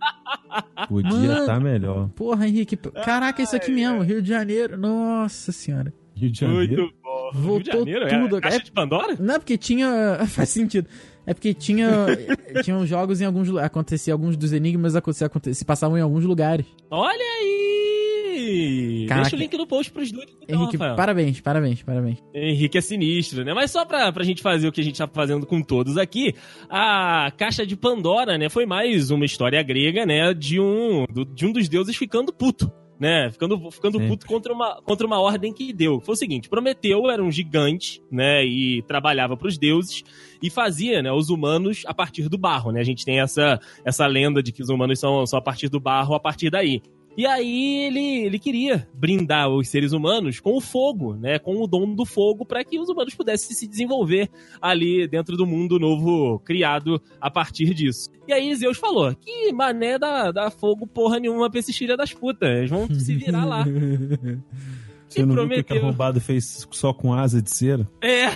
(laughs) Podia Mano. estar melhor. Porra, Henrique, caraca, isso aqui mesmo, Rio de Janeiro, nossa senhora. Rio de Janeiro. Muito bom. Voltou Rio de Janeiro, tudo. É, caixa É- de Pandora? Não, porque tinha. (laughs) Faz sentido. É porque tinha. (laughs) tinham jogos em alguns. lu- Acontecia alguns dos enigmas acontecia, acontecia, se passavam em alguns lugares. Olha aí! Caraca. Deixa o link no post pros dois. Então, Henrique, Rafael. parabéns, parabéns, parabéns. Henrique é sinistro, né? Mas só pra, pra gente fazer o que a gente tá fazendo com todos aqui, a Caixa de Pandora, né, foi mais uma história grega, né, de um, do- de um dos deuses ficando puto. Né, ficando, ficando puto contra uma, contra uma ordem que deu. Foi o seguinte: Prometeu era um gigante, né? E trabalhava pros deuses e fazia, né, os humanos a partir do barro, né? A gente tem essa, essa lenda de que os humanos são, são a partir do barro, a partir daí. E aí ele, ele queria brindar os seres humanos com o fogo, né? Com o dom do fogo para que os humanos pudessem se desenvolver ali dentro do mundo novo criado a partir disso. E aí Zeus falou: que mané dá, dá fogo porra nenhuma pra esses filha das putas. Eles vão se virar lá. (laughs) Você E não viu o que que prometeu. a arrombado fez só com asa de cera? É.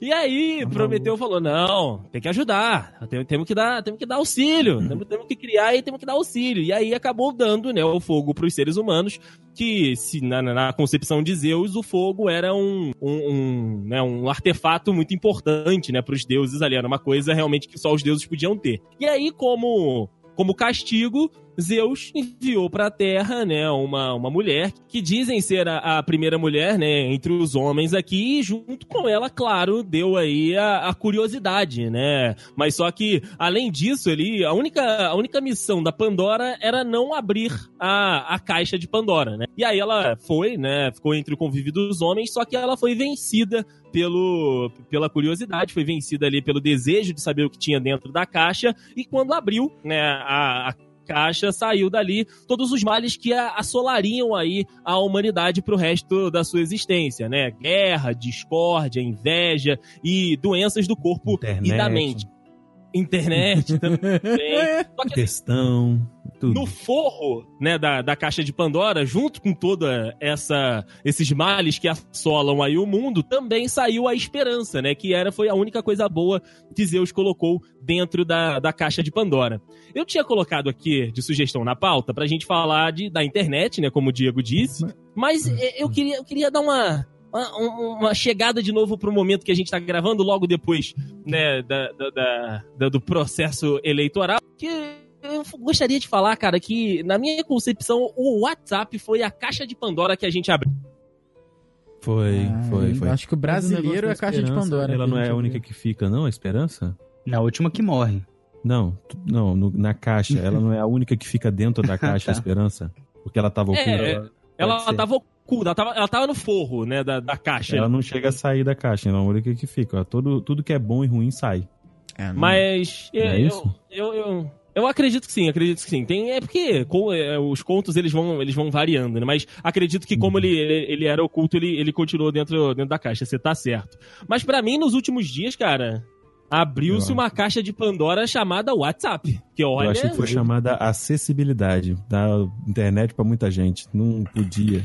E aí, Tá Prometeu falou: não, tem que ajudar. Tem- Temos que dar, temos que dar auxílio. (clears throat) Temos, temos que criar e temos que dar auxílio. E aí acabou dando né, o fogo para os seres humanos, que se, na, na- na concepção de Zeus, o fogo era um, um, um, né, um artefato muito importante né, para os deuses ali. Era uma coisa realmente que só os deuses podiam ter. E aí, como. Como castigo, Zeus enviou para a Terra, né, uma, uma mulher que dizem ser a, a primeira mulher, né, entre os homens aqui, e junto com ela, claro, deu aí a, a curiosidade, né? Mas só que, além disso, ele, a única, a única missão da Pandora era não abrir a, a caixa de Pandora, né? E aí ela foi, né, ficou entre o convívio dos homens, só que ela foi vencida pelo, pela curiosidade, foi vencida ali pelo desejo de saber o que tinha dentro da caixa, e quando abriu, né, a, a caixa saiu dali todos os males que assolariam aí a humanidade pro resto da sua existência, né? Guerra, discórdia, inveja e doenças do corpo e da mente. Internet (laughs) também. Só que tudo. no forro, né, da, da caixa de Pandora, junto com toda essa esses males que assolam aí o mundo, também saiu a esperança, né, que era foi a única coisa boa que Zeus colocou dentro da, da caixa de Pandora. Eu tinha colocado aqui de sugestão na pauta pra gente falar de, da internet, né, como o Diego disse, mas eh, eu queria, eu queria dar uma uma, uma chegada de novo pro momento que a gente tá gravando logo depois, né, da, da- da- da- do processo eleitoral, que eu gostaria de falar, cara, que na minha concepção o WhatsApp foi a caixa de Pandora que a gente abriu. Foi, Ah, foi, foi. Acho que o brasileiro é a caixa de Pandora. Ela que não é a única abriu. que fica, não? A esperança? Na última que morre. Não, não, no- na caixa. Ela não é a única que fica dentro da (laughs) caixa, a Tá. esperança. Porque ela tava oculta. É, ela- Ela tava oculta, ela tava, ela tava no forro, né, da, da caixa. Ela não chega a sair da caixa, não. Olha o que que fica. ó. Todo, tudo que é bom e ruim sai. É, não- Mas Não é eu, isso? eu, eu, eu acredito que sim, acredito que sim. Tem, é porque com- é, os contos eles vão, eles vão variando, né? Mas acredito que Uhum. como ele, ele, ele era oculto, ele, ele continuou dentro, dentro da caixa. Você tá certo. Mas pra mim, nos últimos dias, cara, abriu-se Eu uma caixa de Pandora chamada WhatsApp. Que olha. Eu achei que foi chamada acessibilidade da internet pra muita gente. Não podia.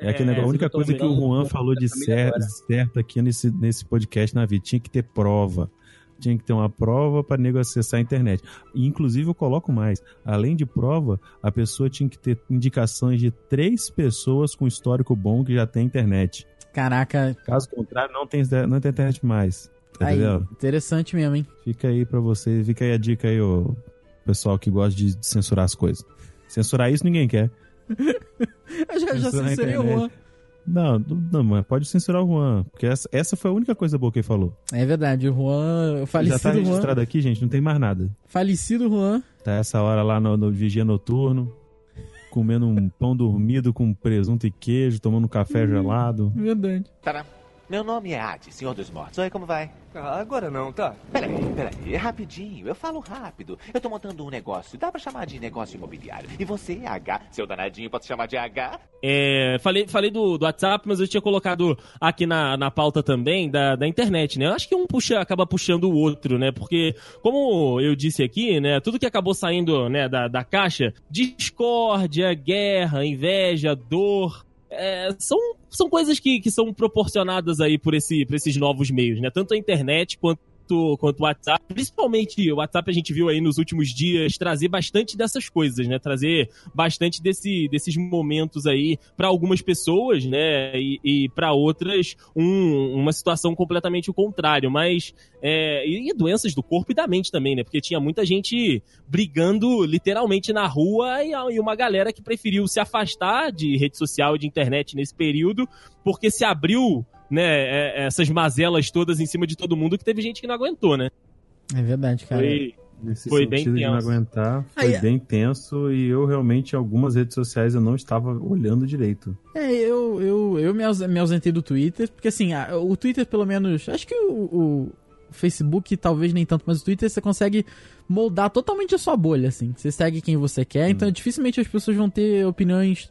É, aquele É, negócio, a única coisa que o Juan falou de certo, certo aqui nesse, nesse podcast na vida. Tinha que ter prova. Tinha que ter uma prova para nego acessar a internet. E, inclusive, eu coloco mais. Além de prova, a pessoa tinha que ter indicações de três pessoas com histórico bom que já tem internet. Caraca, Caso contrário, não tem, não tem internet mais. Tá aí, entendendo? interessante mesmo, hein? Fica aí pra você, fica aí a dica aí, ô pessoal que gosta de censurar as coisas. Censurar isso ninguém quer. Eu já, já censurei o. Juan. Não, não, mas pode censurar o Juan, porque essa, essa foi a única coisa boa que ele falou. É verdade, o Juan. O Já tá falecido Juan. registrado aqui, gente, não tem mais nada. Falecido Juan. Tá essa hora lá no, no vigia noturno, comendo um pão dormido com presunto e queijo, tomando um café gelado. Verdade. Tá, Meu nome é Adi, Senhor dos Mortos. Oi, como vai? Ah, agora não, tá? Peraí, peraí, rapidinho. Eu falo rápido. Eu tô montando um negócio. Dá pra chamar de negócio imobiliário. E você, H, seu danadinho, pode chamar de H? É, falei falei do, do WhatsApp, mas eu tinha colocado aqui na, na pauta também da, da internet, né? Eu acho que um puxa, acaba puxando o outro, né? Porque, como eu disse aqui, né? Tudo que acabou saindo né, da, da caixa, discórdia, guerra, inveja, dor, é, são, são coisas que, que são proporcionadas aí por, esse, por esses novos meios, né? Tanto a internet quanto quanto o WhatsApp. Principalmente o WhatsApp a gente viu aí nos últimos dias trazer bastante dessas coisas, né? Trazer bastante desse, desses momentos aí para algumas pessoas, né? E, e para outras um- uma situação completamente o contrário. Mas é, e doenças do corpo e da mente também, né? Porque tinha muita gente brigando literalmente na rua e, e uma galera que preferiu se afastar de rede social e de internet nesse período porque se abriu né, é- essas mazelas todas em cima de todo mundo que teve gente que não aguentou, né? É verdade, cara. Foi, Nesse Foi bem sentido de não tenso. aguentar, foi Aí- bem tenso e eu realmente, em algumas redes sociais, eu não estava olhando direito. É, eu, eu, eu me aus- me ausentei do Twitter, porque assim, a- o Twitter pelo menos. Acho que o, o Facebook talvez nem tanto, mas o Twitter você consegue moldar totalmente a sua bolha, assim. Você segue quem você quer, então dificilmente as pessoas vão ter opiniões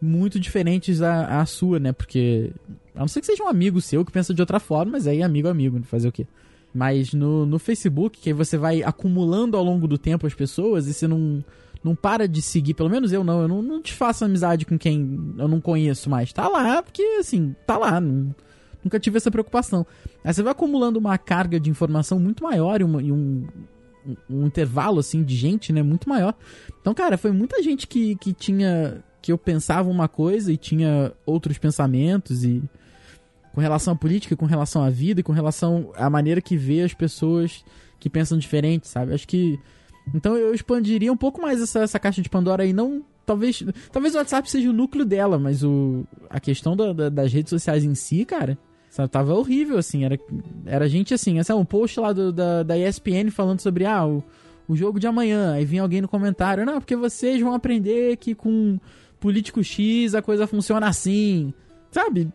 muito diferentes à, à sua, né? Porque. A não ser que seja um amigo seu que pensa de outra forma, mas aí amigo é amigo, fazer o quê? Mas no, no Facebook, que você vai acumulando ao longo do tempo as pessoas e você não, não para de seguir, pelo menos eu não, eu não, não te faço amizade com quem eu não conheço mais. Tá lá, porque assim, tá lá. não- nunca tive essa preocupação. Aí você vai acumulando uma carga de informação muito maior e, uma- e um, um, um intervalo assim de gente, né, muito maior. Então, cara, foi muita gente que, que tinha. que eu pensava uma coisa e tinha outros pensamentos e com relação à política, com relação à vida e com relação à maneira que vê as pessoas que pensam diferente, sabe? Acho que. Então eu expandiria um pouco mais essa, essa caixa de Pandora aí, não. Talvez. Talvez o WhatsApp seja o núcleo dela, mas o. A questão da- da- das redes sociais em si, cara. Sabe, tava horrível, assim. Era, era gente assim, essa um post lá do- da, da ESPN falando sobre ah, o, o jogo de amanhã. Aí vinha alguém no comentário, não, porque vocês vão aprender que com político X a coisa funciona assim. Sabe?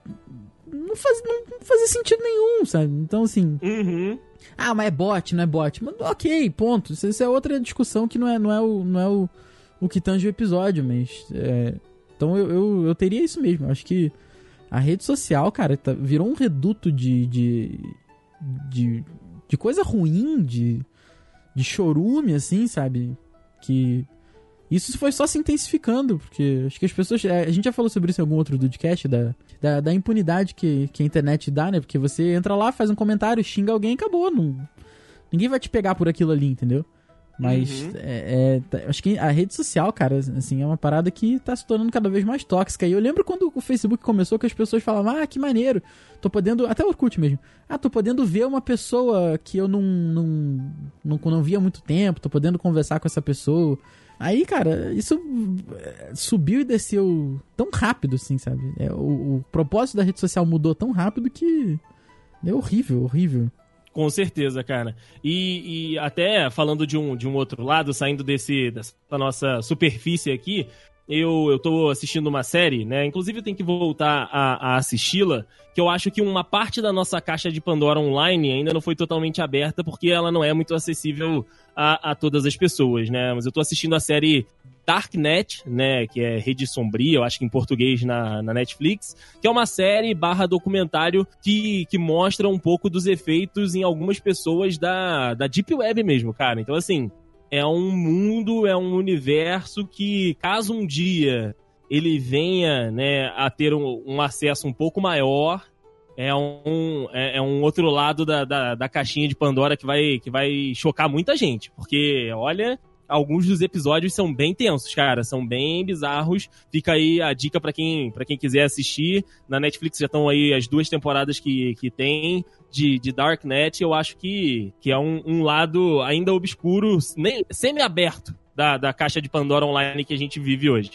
Não, faz, não, não fazia sentido nenhum, sabe? Então, assim. Uhum. Ah, mas é bot, não é bot. Mas, ok, ponto. Isso, isso é outra discussão que não é, não é, o, não é o, o que tange o episódio, mas. é, então eu, eu, eu teria isso mesmo. Eu acho que a rede social, cara, tá- virou um reduto de. de, de, de coisa ruim, de, de chorume, assim, sabe? Que. Isso foi só se intensificando, porque acho que as pessoas. é, A gente já falou sobre isso em algum outro podcast, da, da, da impunidade que, que a internet dá, né? Porque você entra lá, faz um comentário, xinga alguém e acabou. Não, ninguém vai te pegar por aquilo ali, entendeu? Mas Uhum. é, é, tá- acho que a rede social, cara, assim, é uma parada que tá se tornando cada vez mais tóxica. E eu lembro quando o Facebook começou que as pessoas falavam, ah, que maneiro, tô podendo, até o Orkut mesmo, ah, tô podendo ver uma pessoa que eu não, não, não, não via há muito tempo, tô podendo conversar com essa pessoa. Aí, cara, isso é, subiu e desceu tão rápido, assim, sabe? É, o, o propósito da rede social mudou tão rápido que é horrível, horrível. Com certeza, cara. E, e até falando de um, de um outro lado, saindo desse, dessa nossa superfície aqui, eu, eu tô assistindo uma série, né? Inclusive eu tenho que voltar a, a assisti-la, que eu acho que uma parte da nossa caixa de Pandora online ainda não foi totalmente aberta, porque ela não é muito acessível a, a todas as pessoas, né? Mas eu tô assistindo a série Darknet, né, que é Rede Sombria, eu acho que em português na, na Netflix, que é uma série barra documentário que, que mostra um pouco dos efeitos em algumas pessoas da, da Deep Web mesmo, cara. Então, assim, é um mundo, é um universo que, caso um dia ele venha né, a ter um, um acesso um pouco maior, é um, é, é um outro lado da, da, da, caixinha de Pandora que vai, que vai chocar muita gente. Porque, olha, alguns dos episódios são bem tensos, cara. São bem bizarros. Fica aí a dica para quem, quem quiser assistir. Na Netflix já estão aí as duas temporadas que, que tem de, de Darknet. Eu acho que, que é um, um lado ainda obscuro, semi-aberto da, da caixa de Pandora online que a gente vive hoje.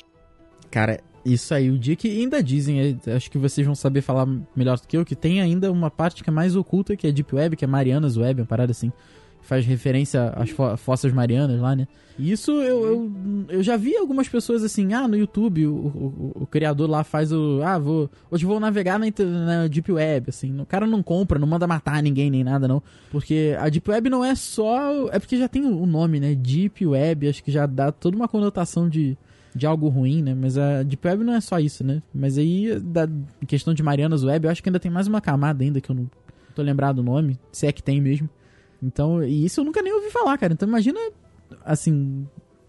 Cara, isso aí, o dia que ainda dizem, é, acho que vocês vão saber falar melhor do que eu, que tem ainda uma parte que é mais oculta, que é Deep Web, que é Marianas Web, uma parada assim faz referência às fo fossas marianas lá, né? E isso eu, eu, eu, já vi algumas pessoas assim, ah, no YouTube, o, o, o criador lá faz o. Ah, vou. Hoje vou navegar na, na, Deep Web, assim. O cara não compra, não manda matar ninguém nem nada, não. Porque a Deep Web não é só. É porque já tem o nome, né? Deep Web, acho que já dá toda uma conotação de, de algo ruim, né? Mas a Deep Web não é só isso, né? Mas aí, da questão de Marianas Web, eu acho que ainda tem mais uma camada ainda que eu não tô lembrado o nome, se é que tem mesmo. Então, e isso eu nunca nem ouvi falar, cara. Então imagina, assim,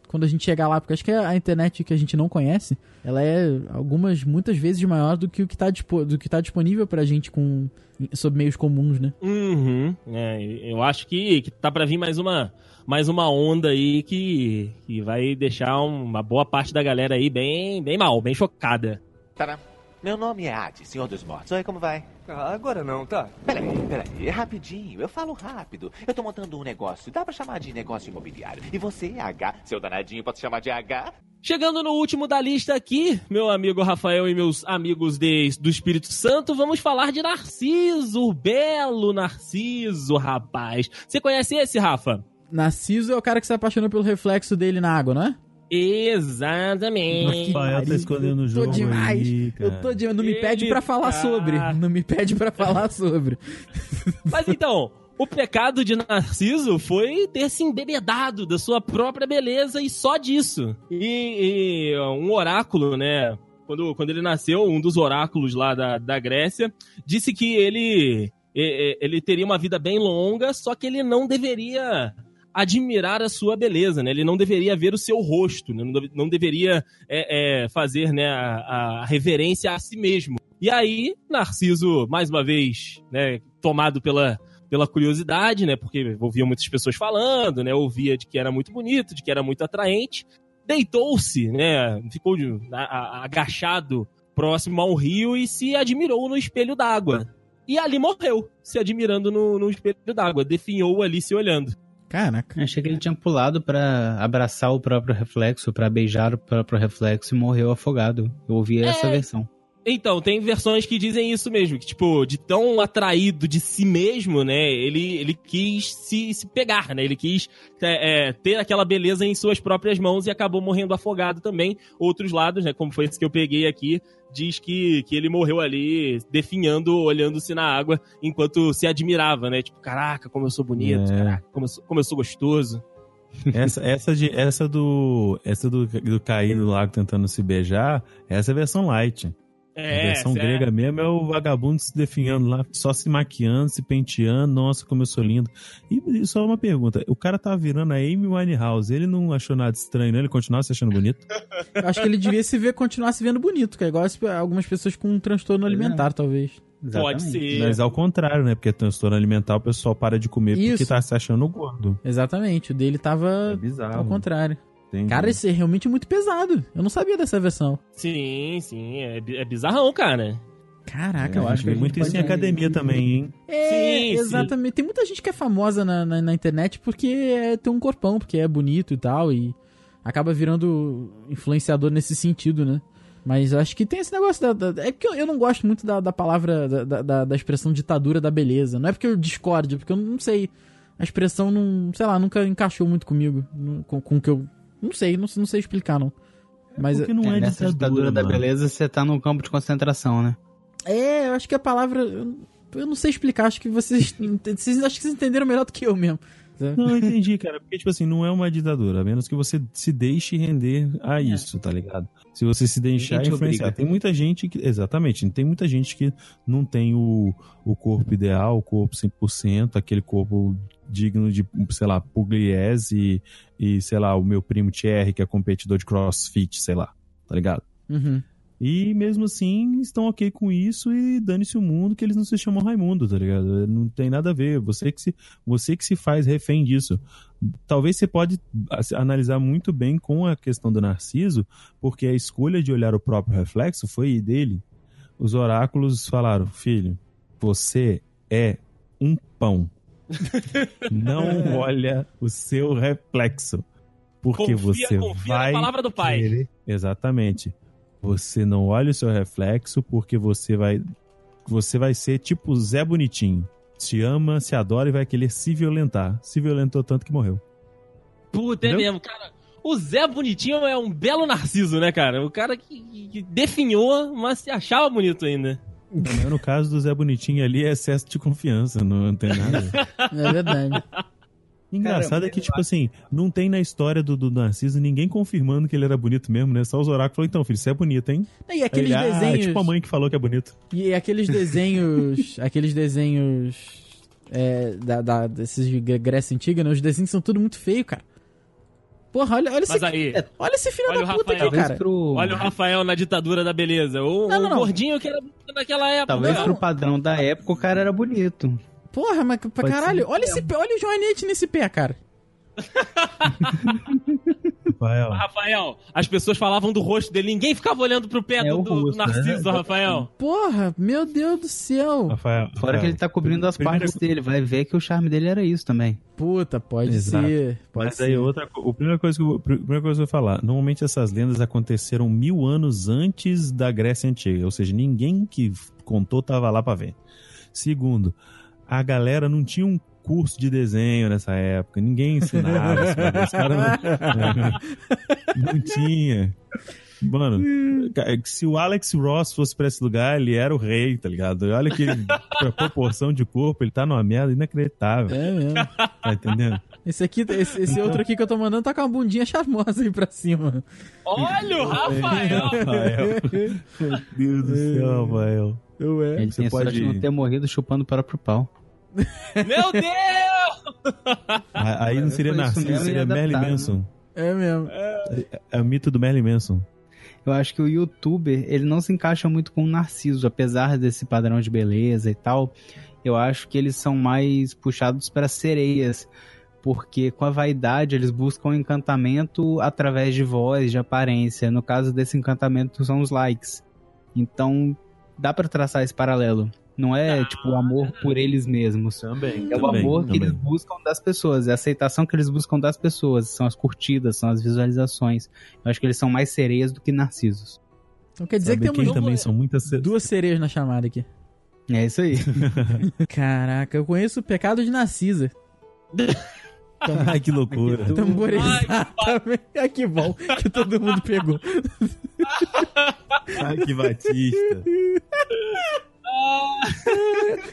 quando a gente chegar lá, porque acho que a internet que a gente não conhece, ela é algumas, muitas vezes maior do que o que tá, do que tá disponível pra gente com, sob meios comuns, né? Uhum. É, eu acho que, que tá pra vir mais uma, mais uma onda aí que, que vai deixar uma boa parte da galera aí bem, bem mal, bem chocada. Tá, meu nome é Adi, Senhor dos Mortos. Oi, como vai? Ah, agora não, tá? Peraí, peraí, é rapidinho. Eu falo rápido. Eu tô montando um negócio. Dá pra chamar de negócio imobiliário. E você, H, seu danadinho, pode chamar de H? Chegando no último da lista aqui, meu amigo Rafael e meus amigos de, do Espírito Santo, vamos falar de Narciso, o belo Narciso, rapaz. Você conhece esse, Rafa? Narciso é o cara que se apaixonou pelo reflexo dele na água, não é? Exatamente. Rafael tá escondendo o jogo. Tô demais. Aí, eu tô demais. Não me pede para falar tá... sobre. Não me pede para falar (laughs) sobre. Mas então, o pecado de Narciso foi ter se embebedado da sua própria beleza e só disso. E, e um oráculo, né? Quando, quando ele nasceu, um dos oráculos lá da, da Grécia disse que ele, ele teria uma vida bem longa, só que ele não deveria admirar a sua beleza, né? Ele não deveria ver o seu rosto, né? não, deveria é, é, fazer né, a, a, reverência a si mesmo. E aí, Narciso, mais uma vez, né, tomado pela, pela curiosidade, né? Porque ouvia muitas pessoas falando, né? Ouvia de que era muito bonito, de que era muito atraente. Deitou-se, né? Ficou de, a, a, agachado próximo ao rio e se admirou no espelho d'água. E ali morreu, se admirando no, no espelho d'água. Definhou ali se olhando. Caraca. Achei que ele tinha pulado para abraçar o próprio reflexo, para beijar o próprio reflexo e morreu afogado. Eu ouvi é... essa versão. Então, tem versões que dizem isso mesmo, que, tipo, de tão atraído de si mesmo, né, ele, ele quis se, se pegar, né, ele quis é, é, ter aquela beleza em suas próprias mãos e acabou morrendo afogado também. Outros lados, né, como foi esse que eu peguei aqui, diz que, que ele morreu ali definhando, olhando-se na água, enquanto se admirava, né, tipo, caraca, como eu sou bonito, é. caraca, como eu sou, como eu sou gostoso. Essa, essa, de, essa do essa do, do cair no lago tentando se beijar, essa é a versão light. É, a versão grega é. mesmo é o vagabundo se definhando lá, só se maquiando, se penteando. Nossa, como eu sou lindo. E só uma pergunta: o cara tá virando a Amy Winehouse. Ele não achou nada estranho, né? Ele continuava se achando bonito? Acho que ele devia se ver, continuar se vendo bonito, que é igual algumas pessoas com um transtorno alimentar, é. talvez. Exatamente. Pode ser. Mas ao contrário, né? Porque transtorno alimentar o pessoal para de comer Isso. porque tá se achando gordo. Exatamente. O dele tava é bizarro. ao contrário. Entendi. Cara, esse é realmente muito pesado. Eu não sabia dessa versão. Sim, sim. É, é bizarrão, cara. Caraca, é, eu acho que. muito isso em academia também, hein? É, sim, exatamente. Sim. Tem muita gente que é famosa na, na, na internet porque é, tem um corpão, porque é bonito e tal, e acaba virando influenciador nesse sentido, né? Mas eu acho que tem esse negócio da. da é porque eu, eu, não gosto muito da, da palavra, da, da, da, expressão ditadura da beleza. Não é porque eu discordo, é porque eu não sei. A expressão não. Sei lá, nunca encaixou muito comigo. Com, com o que eu não sei, não, não sei explicar, não. Mas Porque não é, Nessa ditadura, ditadura da beleza, você tá num campo de concentração, né? é, eu acho que a palavra. Eu eu não sei explicar, acho que vocês. (laughs) vocês acho que vocês entenderam melhor do que eu mesmo. Não, eu entendi, cara. Porque, tipo assim, não é uma ditadura, a menos que você se deixe render a isso, tá ligado? Se você se deixar influenciar. Tem muita gente que. Exatamente, tem muita gente que não tem o, o corpo ideal, o corpo 100%, aquele corpo digno de, sei lá, Pugliese e, e, sei lá, o meu primo Thierry, que é competidor de crossfit, sei lá, tá ligado? Uhum. E mesmo assim estão ok com isso e dane-se o mundo que eles não se chamam Raimundo, tá ligado? Não tem nada a ver. Você que se, você que se faz refém disso. Talvez você pode analisar muito bem com a questão do Narciso, porque a escolha de olhar o próprio reflexo foi dele. Os oráculos falaram, filho, você é um pão. Não (laughs) olha o seu reflexo. Porque Confia- você confia na vai palavra do pai. querer- Exatamente. Você não olha o seu reflexo porque você vai você vai ser tipo Zé Bonitinho. Se ama, se adora e vai querer se violentar. Se violentou tanto que morreu. Puta, é mesmo, cara. O Zé Bonitinho é um belo narciso, né, cara? O cara que, que- definhou, mas se achava bonito ainda. No caso do Zé Bonitinho ali é excesso de confiança, não tem nada. (laughs) É verdade. Engraçado Cara, é que, tipo assim, não tem na história do, do Narciso ninguém confirmando que ele era bonito mesmo, né? Só os oráculos falaram, então, filho, você é bonito, hein? E aqueles Ele, "Ah, desenhos. é tipo a mãe que falou que é bonito. E aqueles desenhos. (laughs) aqueles desenhos. É, da, da, desses de Grécia Antiga, né? Os desenhos são tudo muito feio, cara. Porra, olha, olha, esse, aí, olha esse filho olha da o puta Rafael. aqui, cara. pro, olha o Rafael na ditadura da beleza. O, Não, o não, não. gordinho que era bonito naquela época. talvez Não. pro padrão da época o cara era bonito. Porra, mas pra Pode caralho, olha esse pé, olha o joanete nesse pé, cara. (laughs) Rafael, Rafael, as pessoas falavam do rosto dele, ninguém ficava olhando pro pé É do, do- rosto, Narciso né? Rafael. Porra, meu Deus do céu. Rafael. Fora Rafael, que ele tá cobrindo as primeira partes dele. Vai ver que o charme dele era isso também. Puta, pode Exato. ser. Pode Mas ser. aí outra, a primeira coisa que eu, primeira coisa que eu vou falar, normalmente essas lendas aconteceram mil anos antes da Grécia Antiga, ou seja, ninguém que contou tava lá pra ver. Segundo, a galera não tinha um curso de desenho nessa época, ninguém ensinava, os caras não, (laughs) não tinha. Mano, se o Alex Ross fosse pra esse lugar, ele era o rei, tá ligado? Olha que (laughs) proporção de corpo, ele tá numa merda inacreditável, É mesmo. tá entendendo? Esse aqui, esse, esse outro aqui que eu tô mandando tá com uma bundinha charmosa aí pra cima. Olha o Rafael! Rafael. (laughs) Meu Deus do céu, Rafael. Eu é. Ele você tem pode- sorte de não ter morrido chupando o próprio pau. Meu (laughs) Deus! A- Aí não seria Foi isso Narciso, seria é Merlin Manson. É mesmo. É o mito do Merlin Manson. Eu acho que o youtuber, ele não se encaixa muito com o Narciso, apesar desse padrão de beleza e tal. Eu acho que eles são mais puxados para sereias, porque com a vaidade eles buscam encantamento através de voz, de aparência. No caso desse encantamento são os likes. Então, dá para traçar esse paralelo. Não é tipo o amor por eles mesmos. Também. É o amor que eles buscam das pessoas, é a aceitação que eles buscam das pessoas, são as curtidas, são as visualizações. Eu acho que eles são mais sereias do que narcisos. Então quer dizer Sabe que temos também são muitas... duas sereias na chamada aqui. É isso aí. (laughs) Caraca, eu conheço o pecado de Narcisa. (laughs) Ai, que loucura. Tamborizar também. Ai, que bom que todo mundo pegou. Ai, que batista.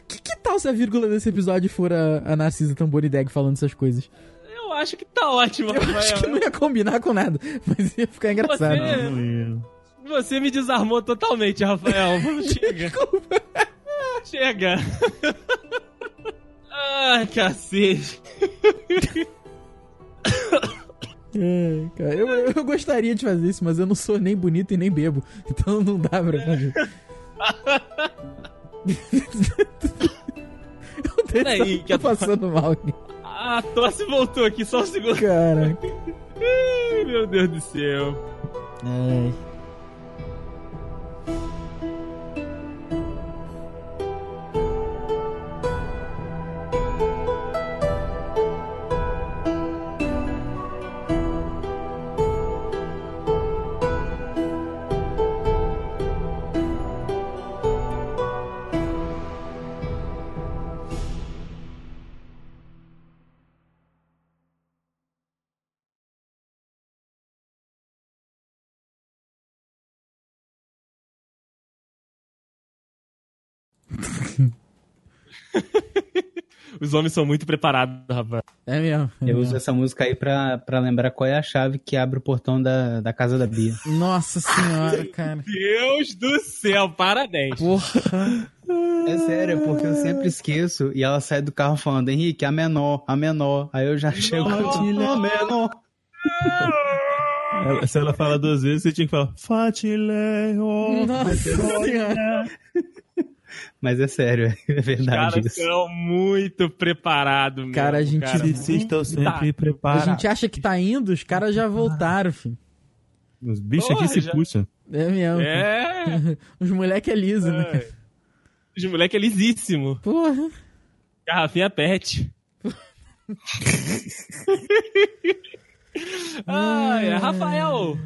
Que, que tal se a vírgula desse episódio for a, a Narcisa Tamborideg falando essas coisas? Eu acho que tá ótimo, Eu acho que não ia combinar com nada, mas ia ficar engraçado. Você- Você me desarmou totalmente, Rafael. Chega. Chega. Ai, cacete. É, cara, eu, eu gostaria de fazer isso, mas eu não sou nem bonito e nem bebo. Então não dá pra fazer. (laughs) eu Peraí, que tô passando mal aqui. A tosse voltou aqui, só um segundo. Caraca. Ai, meu Deus do céu. Ai. Os homens são muito preparados, rapaz. É mesmo. é Eu mesmo. uso essa música aí pra, pra lembrar qual é a chave que abre o portão da, da casa da Bia. Nossa senhora, (laughs) cara. Deus do céu, parabéns. Porra. É sério, é porque eu sempre esqueço e ela sai do carro falando, Henrique, a menor, a menor. Aí eu já chego a menor. Ela- se ela fala duas vezes, você tinha que falar Fatileo. Nossa senhora. Mas é sério, (laughs) é Os verdade caras isso. são muito preparados, mesmo, Cara, a gente- cara. Se estão sempre A preparados. gente acha que tá indo, os caras já voltaram, filho. Os bichos Porra, aqui se já- puxam. É mesmo. É, (laughs) Os moleque é liso, né? é. Os moleque é lisíssimo. Porra. Garrafinha pet. (laughs) Ai, Rafael,